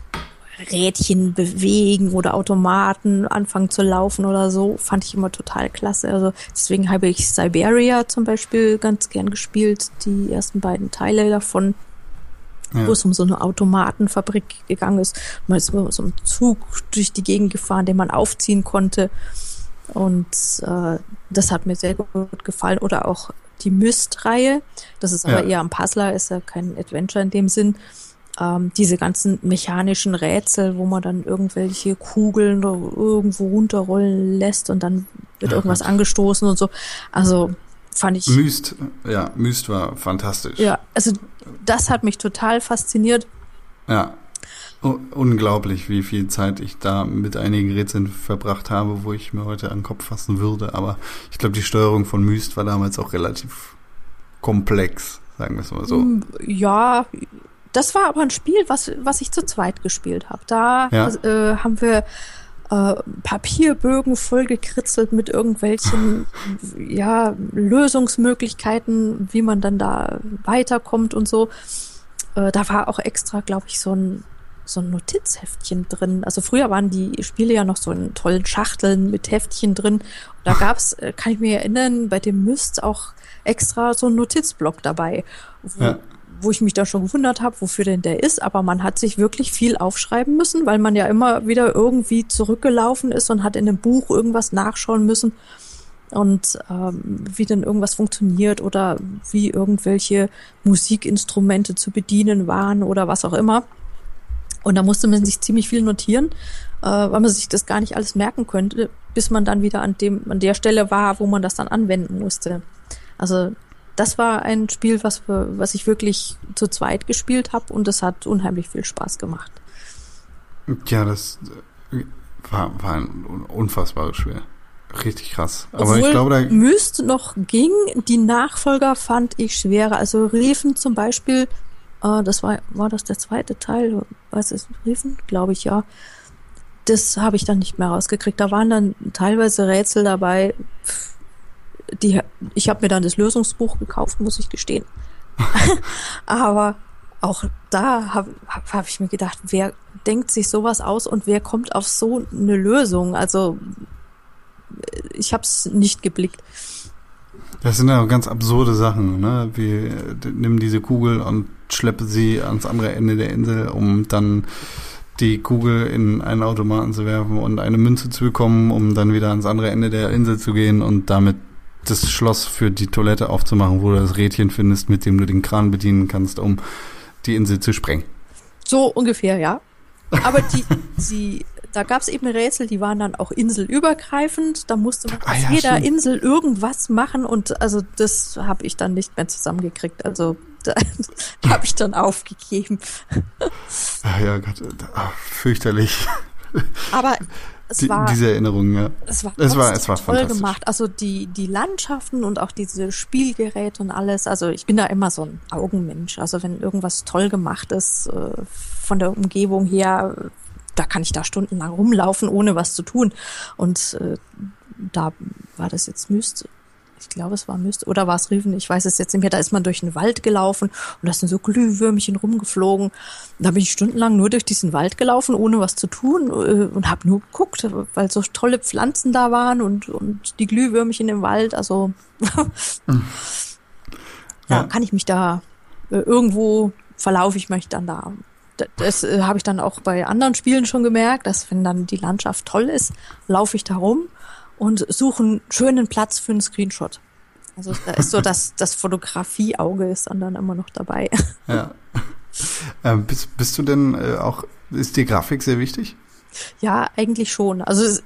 Rädchen bewegen oder Automaten anfangen zu laufen oder so, fand ich immer total klasse. Also deswegen habe ich Siberia zum Beispiel ganz gern gespielt, die ersten beiden Teile davon Ja. wo es um so eine Automatenfabrik gegangen ist. Man ist mit so einem Zug durch die Gegend gefahren, den man aufziehen konnte. Und äh, das hat mir sehr gut gefallen. Oder auch die Myst-Reihe. Das ist aber Ja. eher ein Puzzler, ist ja kein Adventure in dem Sinn. Ähm, diese ganzen mechanischen Rätsel, wo man dann irgendwelche Kugeln irgendwo runterrollen lässt und dann wird Ja, irgendwas Gott. angestoßen und so. Also fand ich. Myst, ja, Myst war fantastisch. Ja, also das hat mich total fasziniert. Ja. U unglaublich, wie viel Zeit ich da mit einigen Rätseln verbracht habe, wo ich mir heute an den Kopf fassen würde. Aber ich glaube, die Steuerung von Myst war damals auch relativ komplex, sagen wir es mal so. Mm, Ja, das war aber ein Spiel, was, was ich zu zweit gespielt habe. Da Ja. äh, haben wir äh, Papierbögen vollgekritzelt mit irgendwelchen ja, Lösungsmöglichkeiten, wie man dann da weiterkommt und so. Äh, da war auch extra, glaube ich, so ein so ein Notizheftchen drin. Also früher waren die Spiele ja noch so in tollen Schachteln mit Heftchen drin. Und da gab's, äh, kann ich mir erinnern, bei dem Myst auch extra so ein Notizblock dabei, wo, Ja. Wo ich mich da schon gewundert habe, wofür denn der ist. Aber man hat sich wirklich viel aufschreiben müssen, weil man ja immer wieder irgendwie zurückgelaufen ist und hat in einem Buch irgendwas nachschauen müssen und ähm, wie denn irgendwas funktioniert oder wie irgendwelche Musikinstrumente zu bedienen waren oder was auch immer. Und da musste man sich ziemlich viel notieren, äh, weil man sich das gar nicht alles merken könnte, bis man dann wieder an dem an der Stelle war, wo man das dann anwenden musste. Also das war ein Spiel, was wir, was ich wirklich zu zweit gespielt habe und das hat unheimlich viel Spaß gemacht. Ja, das äh, war, war ein un- unfassbares Spiel. Richtig krass. Aber Obwohl ich glaube, da, Myst noch ging, die Nachfolger fand ich schwerer. Also Riefen zum Beispiel, äh, das war, war das der zweite Teil, was ist Riefen? Glaube ich, ja. Das habe ich dann nicht mehr rausgekriegt. Da waren dann teilweise Rätsel dabei. pff, Die, ich habe mir dann das Lösungsbuch gekauft, muss ich gestehen. Aber auch da habe hab, ich mir gedacht, wer denkt sich sowas aus und wer kommt auf so eine Lösung? Also ich habe es nicht geblickt. Das sind ja auch ganz absurde Sachen, ne? Wie nimm diese Kugel und schleppe sie ans andere Ende der Insel, um dann die Kugel in einen Automaten zu werfen und eine Münze zu bekommen, um dann wieder ans andere Ende der Insel zu gehen und damit das Schloss für die Toilette aufzumachen, wo du das Rädchen findest, mit dem du den Kran bedienen kannst, um die Insel zu sprengen. So ungefähr, ja. Aber die, sie, da gab es eben Rätsel, die waren dann auch inselübergreifend. Da musste man Ah auf ja, jeder stimmt. Insel irgendwas machen und also das habe ich dann nicht mehr zusammengekriegt. Also da habe ich dann aufgegeben. Ah, ja, Gott, ah, fürchterlich. Aber es Die, war diese Erinnerungen, ja. es war, es war- es war toll gemacht. Also die, die Landschaften und auch diese Spielgeräte und alles. Also ich bin da immer so ein Augenmensch. Also wenn irgendwas toll gemacht ist, äh, von der Umgebung her, da kann ich da stundenlang rumlaufen, ohne was zu tun. Und äh, da war das jetzt Myst. Ich glaube, es war Myst. Oder war es Riven? Ich weiß es jetzt nicht mehr. Da ist man durch den Wald gelaufen und da sind so Glühwürmchen rumgeflogen. Da bin ich stundenlang nur durch diesen Wald gelaufen, ohne was zu tun äh, und habe nur geguckt, weil so tolle Pflanzen da waren und, und die Glühwürmchen im Wald. Also ja, Ja. kann ich mich da äh, irgendwo verlaufe ich mich dann da. Das äh, habe ich dann auch bei anderen Spielen schon gemerkt, dass wenn dann die Landschaft toll ist, laufe ich da rum und suche einen schönen Platz für einen Screenshot. Also da ist so, dass das Fotografieauge ist dann, dann immer noch dabei. ja. Ähm, bist, bist du denn äh, auch, ist die Grafik sehr wichtig? Ja, eigentlich schon. Also es,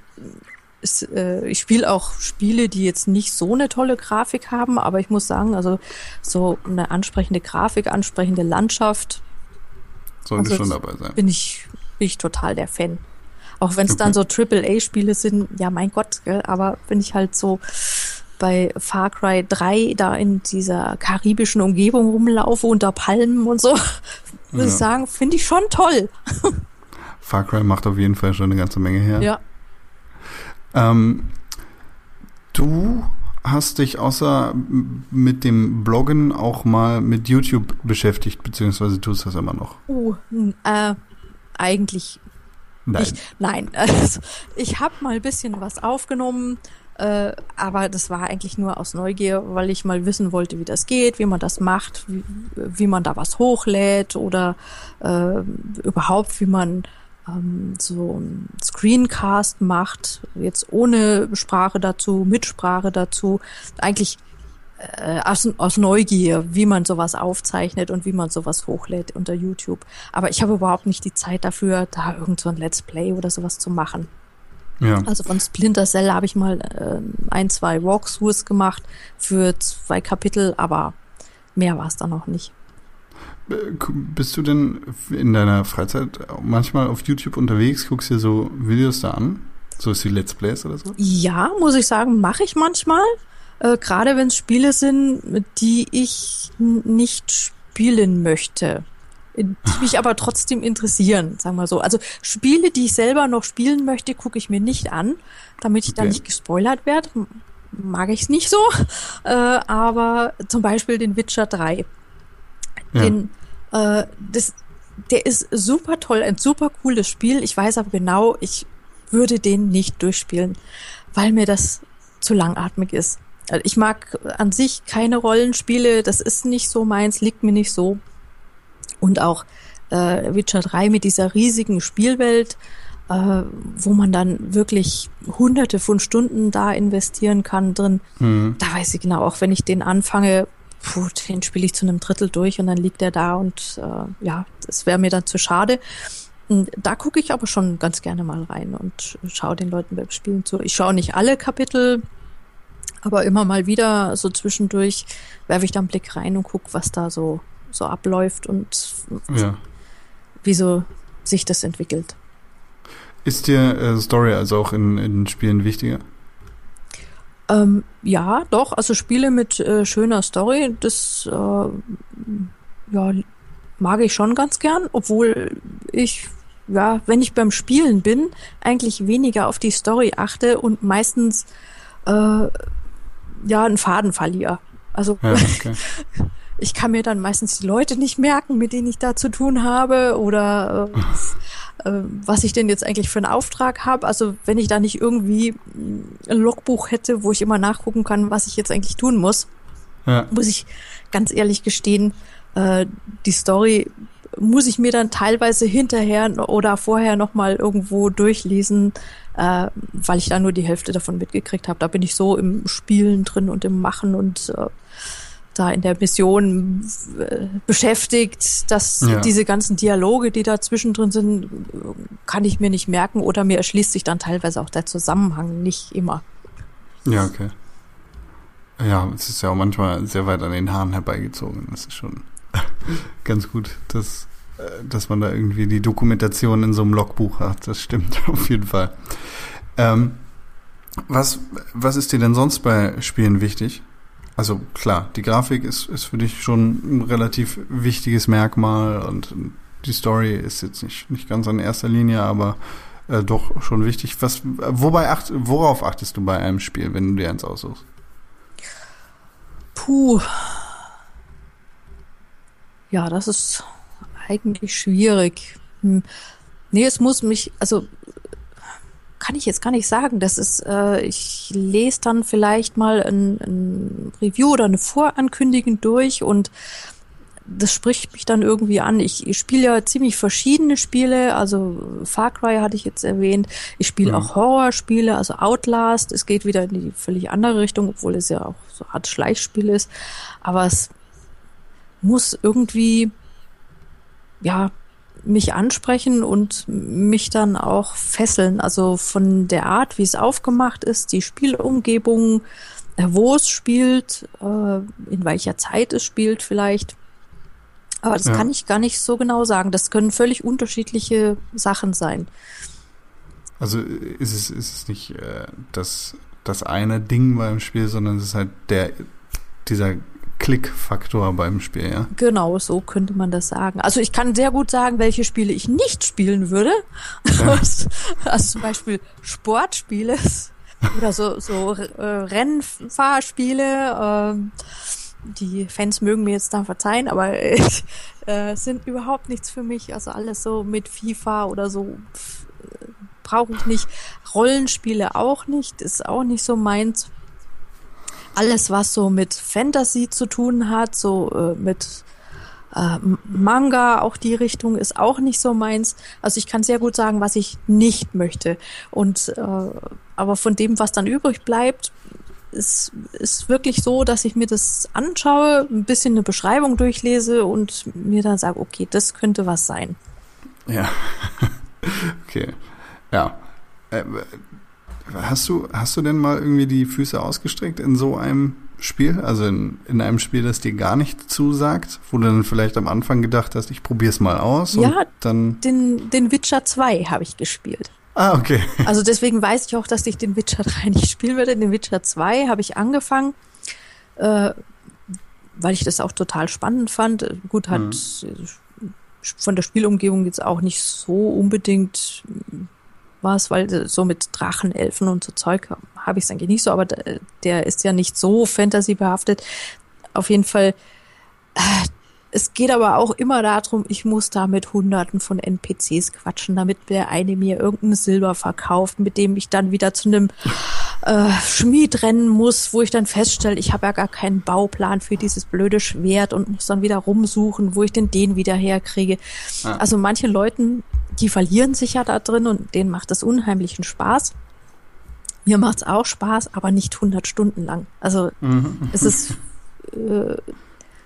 es, äh, ich spiele auch Spiele, die jetzt nicht so eine tolle Grafik haben, aber ich muss sagen, also so eine ansprechende Grafik, ansprechende Landschaft, Sollte Also schon dabei sein. bin ich, bin ich total der Fan. Auch wenn es dann so Triple-A-Spiele sind, ja mein Gott, gell, aber bin ich halt so bei Far Cry 3 da in dieser karibischen Umgebung rumlaufe unter Palmen und so, muss Ja. ich sagen, finde ich schon toll. Far Cry macht auf jeden Fall schon eine ganze Menge her. Ja. Ähm, du hast dich außer mit dem Bloggen auch mal mit YouTube beschäftigt, beziehungsweise tust das immer noch. Uh, äh, eigentlich Nein. Ich, nein, also, ich habe mal ein bisschen was aufgenommen, äh, aber das war eigentlich nur aus Neugier, weil ich mal wissen wollte, wie das geht, wie man das macht, wie, wie man da was hochlädt oder äh, überhaupt, wie man ähm, so ein Screencast macht, jetzt ohne Sprache dazu, mit Sprache dazu. Eigentlich äh, aus, aus Neugier, wie man sowas aufzeichnet und wie man sowas hochlädt unter YouTube. Aber ich habe überhaupt nicht die Zeit dafür, da irgend so ein Let's Play oder sowas zu machen. ja. Also von Splinter Cell habe ich mal äh, ein, zwei Walkthroughs gemacht für zwei Kapitel, aber mehr war es dann noch nicht. Bist du denn in deiner Freizeit manchmal auf YouTube unterwegs, guckst dir so Videos da an? So ist die Let's Plays oder so? Ja, muss ich sagen, mache ich manchmal. Äh, Gerade wenn es Spiele sind, die ich nicht spielen möchte. Die mich aber trotzdem interessieren, sagen wir so. Also Spiele, die ich selber noch spielen möchte, gucke ich mir nicht an, damit ich Okay. nicht gespoilert werde. Mag ich es nicht so. Äh, aber zum Beispiel den Witcher 3. Ja. Den, äh, das, der ist super toll, ein super cooles Spiel. Ich weiß aber genau, ich würde den nicht durchspielen, weil mir das zu langatmig ist. Also Ich mag an sich keine Rollenspiele, das ist nicht so meins, liegt mir nicht so. Und auch äh, Witcher 3 mit dieser riesigen Spielwelt, äh, wo man dann wirklich hunderte von Stunden da investieren kann drin. Mhm. Da weiß ich genau, auch wenn ich den anfange, puh, den spiele ich zu einem Drittel durch und dann liegt er da und äh, ja, das wäre mir dann zu schade. Und da gucke ich aber schon ganz gerne mal rein und schaue den Leuten beim Spielen zu. Ich schaue nicht alle Kapitel, aber immer mal wieder so zwischendurch werfe ich da einen Blick rein und gucke, was da so, so abläuft und Ja. wie so sich das entwickelt. Ist dir äh, Story also auch in, in Spielen wichtiger? Ähm, ja, doch. Also Spiele mit äh, schöner Story, das äh, ja, mag ich schon ganz gern, obwohl ich, ja, wenn ich beim Spielen bin, eigentlich weniger auf die Story achte und meistens äh, ja einen Faden verliere. Also Ja, okay. ich kann mir dann meistens die Leute nicht merken, mit denen ich da zu tun habe oder äh, äh, was ich denn jetzt eigentlich für einen Auftrag habe. Also wenn ich da nicht irgendwie ein Logbuch hätte, wo ich immer nachgucken kann, was ich jetzt eigentlich tun muss, Ja. muss ich ganz ehrlich gestehen, äh, die Story muss ich mir dann teilweise hinterher oder vorher nochmal irgendwo durchlesen, äh, weil ich da nur die Hälfte davon mitgekriegt habe. Da bin ich so im Spielen drin und im Machen und äh, da in der Mission äh, beschäftigt, dass Ja. diese ganzen Dialoge, die da zwischendrin sind, kann ich mir nicht merken oder mir erschließt sich dann teilweise auch der Zusammenhang nicht immer. Ja, okay. Ja, es ist ja auch manchmal sehr weit an den Haaren herbeigezogen. Das ist schon ganz gut, dass, äh, dass man da irgendwie die Dokumentation in so einem Logbuch hat. Das stimmt auf jeden Fall. Ähm, was, was ist dir denn sonst bei Spielen wichtig? Also klar, die Grafik ist, ist für dich schon ein relativ wichtiges Merkmal und die Story ist jetzt nicht, nicht ganz an erster Linie, aber äh, doch schon wichtig. Was, wobei acht, worauf achtest du bei einem Spiel, wenn du dir eins aussuchst? Puh. Ja, das ist eigentlich schwierig. Hm. Nee, es muss mich, also kann ich jetzt gar nicht sagen. Das ist, äh, ich lese dann vielleicht mal ein, ein Review oder eine Vorankündigung durch und das spricht mich dann irgendwie an. Ich, ich spiele ja ziemlich verschiedene Spiele, also Far Cry hatte ich jetzt erwähnt. Ich spiele Mhm. auch Horrorspiele, also Outlast. Es geht wieder in die völlig andere Richtung, obwohl es ja auch so eine Art Schleichspiel ist. Aber es muss irgendwie, ja, mich ansprechen und mich dann auch fesseln. Also von der Art, wie es aufgemacht ist, die Spielumgebung, äh, wo es spielt, äh, in welcher Zeit es spielt vielleicht. Aber das Ja. kann ich gar nicht so genau sagen. Das können völlig unterschiedliche Sachen sein. Also ist es, ist es nicht äh, das, das eine Ding beim Spiel, sondern es ist halt der, dieser Klickfaktor beim Spiel, ja? Genau, so könnte man das sagen. Also ich kann sehr gut sagen, welche Spiele ich nicht spielen würde. also zum Beispiel Sportspiele oder so, so äh, Rennfahrspiele. Ähm, die Fans mögen mir jetzt da verzeihen, aber äh, sind überhaupt nichts für mich. Also alles so mit FIFA oder so äh, brauche ich nicht. Rollenspiele auch nicht, ist auch nicht so meins. Alles, was so mit Fantasy zu tun hat, so äh, mit äh, Manga, auch die Richtung ist auch nicht so meins. Also ich kann sehr gut sagen, was ich nicht möchte. Und äh, aber von dem, was dann übrig bleibt, ist, ist wirklich so, dass ich mir das anschaue, ein bisschen eine Beschreibung durchlese und mir dann sage, okay, das könnte was sein. Ja. okay. Ja. Hast du, hast du denn mal irgendwie die Füße ausgestreckt in so einem Spiel? Also in, in einem Spiel, das dir gar nicht zusagt, wo du dann vielleicht am Anfang gedacht hast, ich probier's mal aus Ja. und dann. Den, den Witcher 2 habe ich gespielt. Ah, okay. Also deswegen weiß ich auch, dass ich den Witcher 3 nicht spielen würde. Den Witcher 2 habe ich angefangen, äh, weil ich das auch total spannend fand. Gut, hat äh, von der Spielumgebung jetzt auch nicht so unbedingt was, weil so mit Drachen, Elfen und so Zeug habe ich es eigentlich nicht so, aber der, der ist ja nicht so fantasy-behaftet. Auf jeden Fall, äh, es geht aber auch immer darum, ich muss da mit hunderten von NPCs quatschen, damit der eine mir irgendein Silber verkauft, mit dem ich dann wieder zu einem äh, Schmied rennen muss, wo ich dann feststelle, ich habe ja gar keinen Bauplan für dieses blöde Schwert und muss dann wieder rumsuchen, wo ich denn den wieder herkriege. Ah. Also manche Leuten, die verlieren sich ja da drin und denen macht das unheimlichen Spaß. Mir macht's auch Spaß, aber nicht 100 Stunden lang. Also es ist, äh,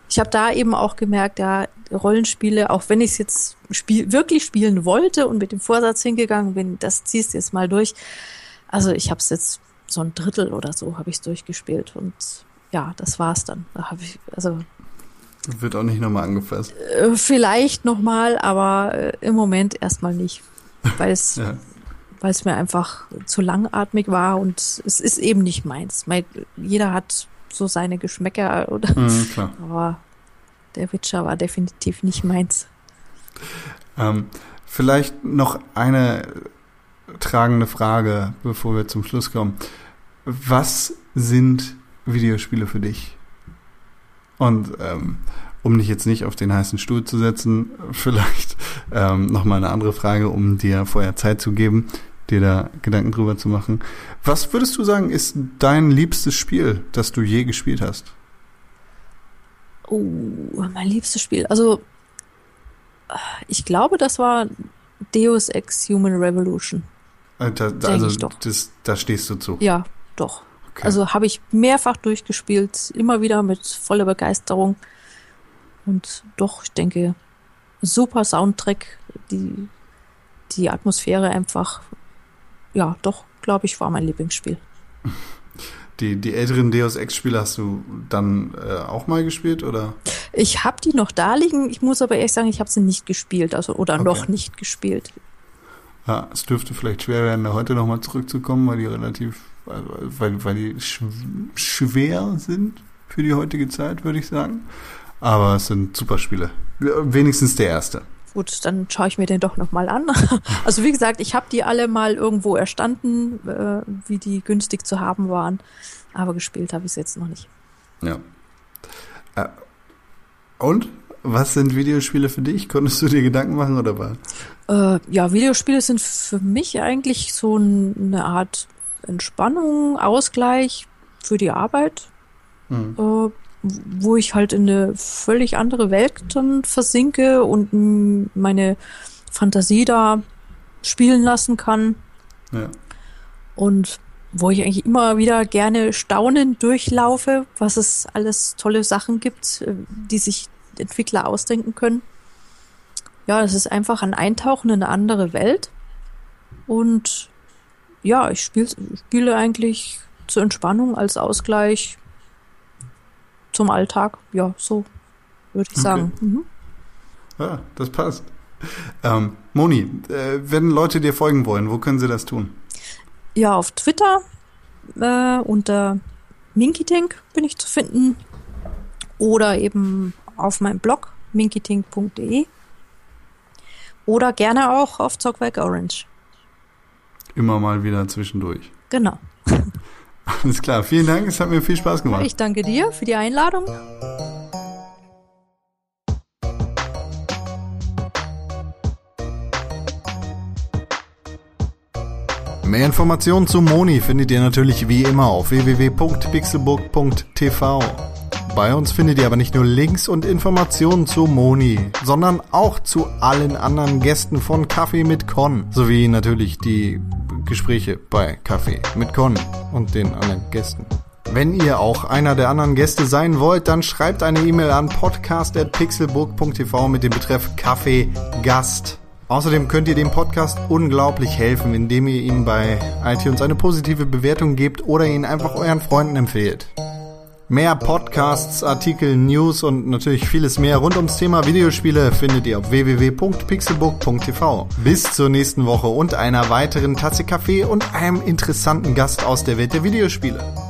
ich habe da eben auch gemerkt, ja, Rollenspiele, auch wenn ich es jetzt spiel, wirklich spielen wollte und mit dem Vorsatz hingegangen bin, das ziehst du jetzt mal durch. Also ich habe es jetzt so ein Drittel oder so habe ich es durchgespielt und ja, das war's dann. Da habe ich also Wird auch nicht nochmal angefasst. äh, vielleicht noch mal, aber äh, im Moment erstmal nicht, weil es Ja. weil es mir einfach zu langatmig war und es ist eben nicht meins. Mein, jeder hat so seine Geschmäcker oder Mhm, klar. aber der Witcher war definitiv nicht meins. Ähm, vielleicht noch eine tragende Frage, bevor wir zum Schluss kommen. Was sind Videospiele für dich? Und ähm, um dich jetzt nicht auf den heißen Stuhl zu setzen, vielleicht ähm, nochmal eine andere Frage, um dir vorher Zeit zu geben, dir da Gedanken drüber zu machen. Was würdest du sagen, ist dein liebstes Spiel, das du je gespielt hast? Oh, mein liebstes Spiel. Also, ich glaube, das war Deus Ex Human Revolution. Äh, Da, Denke also ich doch. das, da stehst du zu. Ja, doch. Okay. Also habe ich mehrfach durchgespielt, immer wieder mit voller Begeisterung. Und doch, ich denke, super Soundtrack, die, die Atmosphäre einfach, ja, doch, glaube ich, war mein Lieblingsspiel. Die, die älteren Deus Ex-Spiele hast du dann äh, auch mal gespielt, oder? Ich habe die noch da liegen, ich muss aber ehrlich sagen, ich habe sie nicht gespielt, also oder Okay. noch nicht gespielt. Ja, es dürfte vielleicht schwer werden, da heute nochmal zurückzukommen, weil die relativ, also, weil, weil die sch schwer sind für die heutige Zeit, würde ich sagen. Aber es sind super Spiele. Wenigstens der erste. Gut, dann schaue ich mir den doch nochmal an. Also wie gesagt, ich habe die alle mal irgendwo erstanden, äh, wie die günstig zu haben waren, aber gespielt habe ich es jetzt noch nicht. Ja. Äh, Und? Was sind Videospiele für dich? Konntest du dir Gedanken machen oder war? Äh, ja, Videospiele sind für mich eigentlich so ein, eine Art Entspannung, Ausgleich für die Arbeit, Hm. äh, wo ich halt in eine völlig andere Welt dann versinke und meine Fantasie da spielen lassen kann Ja. und wo ich eigentlich immer wieder gerne staunend durchlaufe, was es alles tolle Sachen gibt, äh, die sich Entwickler ausdenken können. Ja, es ist einfach ein Eintauchen in eine andere Welt. Und ja, ich spiel, spiele eigentlich zur Entspannung als Ausgleich zum Alltag. Ja, so würde ich Okay. sagen. Mhm. Ja, das passt. Ähm, Moni, äh, wenn Leute dir folgen wollen, wo können sie das tun? Ja, auf Twitter äh, unter Minkitink bin ich zu finden oder eben auf meinem Blog minkitink.de oder gerne auch auf Zockwerk Orange. Immer mal wieder zwischendurch. Genau. Alles klar, vielen Dank, es hat mir viel Spaß gemacht. Ich danke dir für die Einladung. Mehr Informationen zu Moni findet ihr natürlich wie immer auf www.pixelburg.tv. Bei uns findet ihr aber nicht nur Links und Informationen zu Moni, sondern auch zu allen anderen Gästen von Kaffee mit Con, sowie natürlich die Gespräche bei Kaffee mit Con und den anderen Gästen. Wenn ihr auch einer der anderen Gäste sein wollt, dann schreibt eine E-Mail an podcast.pixelburg.tv mit dem Betreff Kaffee Gast. Außerdem könnt ihr dem Podcast unglaublich helfen, indem ihr ihm bei iTunes eine positive Bewertung gebt oder ihn einfach euren Freunden empfehlt. Mehr Podcasts, Artikel, News und natürlich vieles mehr rund ums Thema Videospiele findet ihr auf www.pixelbook.tv. Bis zur nächsten Woche und einer weiteren Tasse Kaffee und einem interessanten Gast aus der Welt der Videospiele.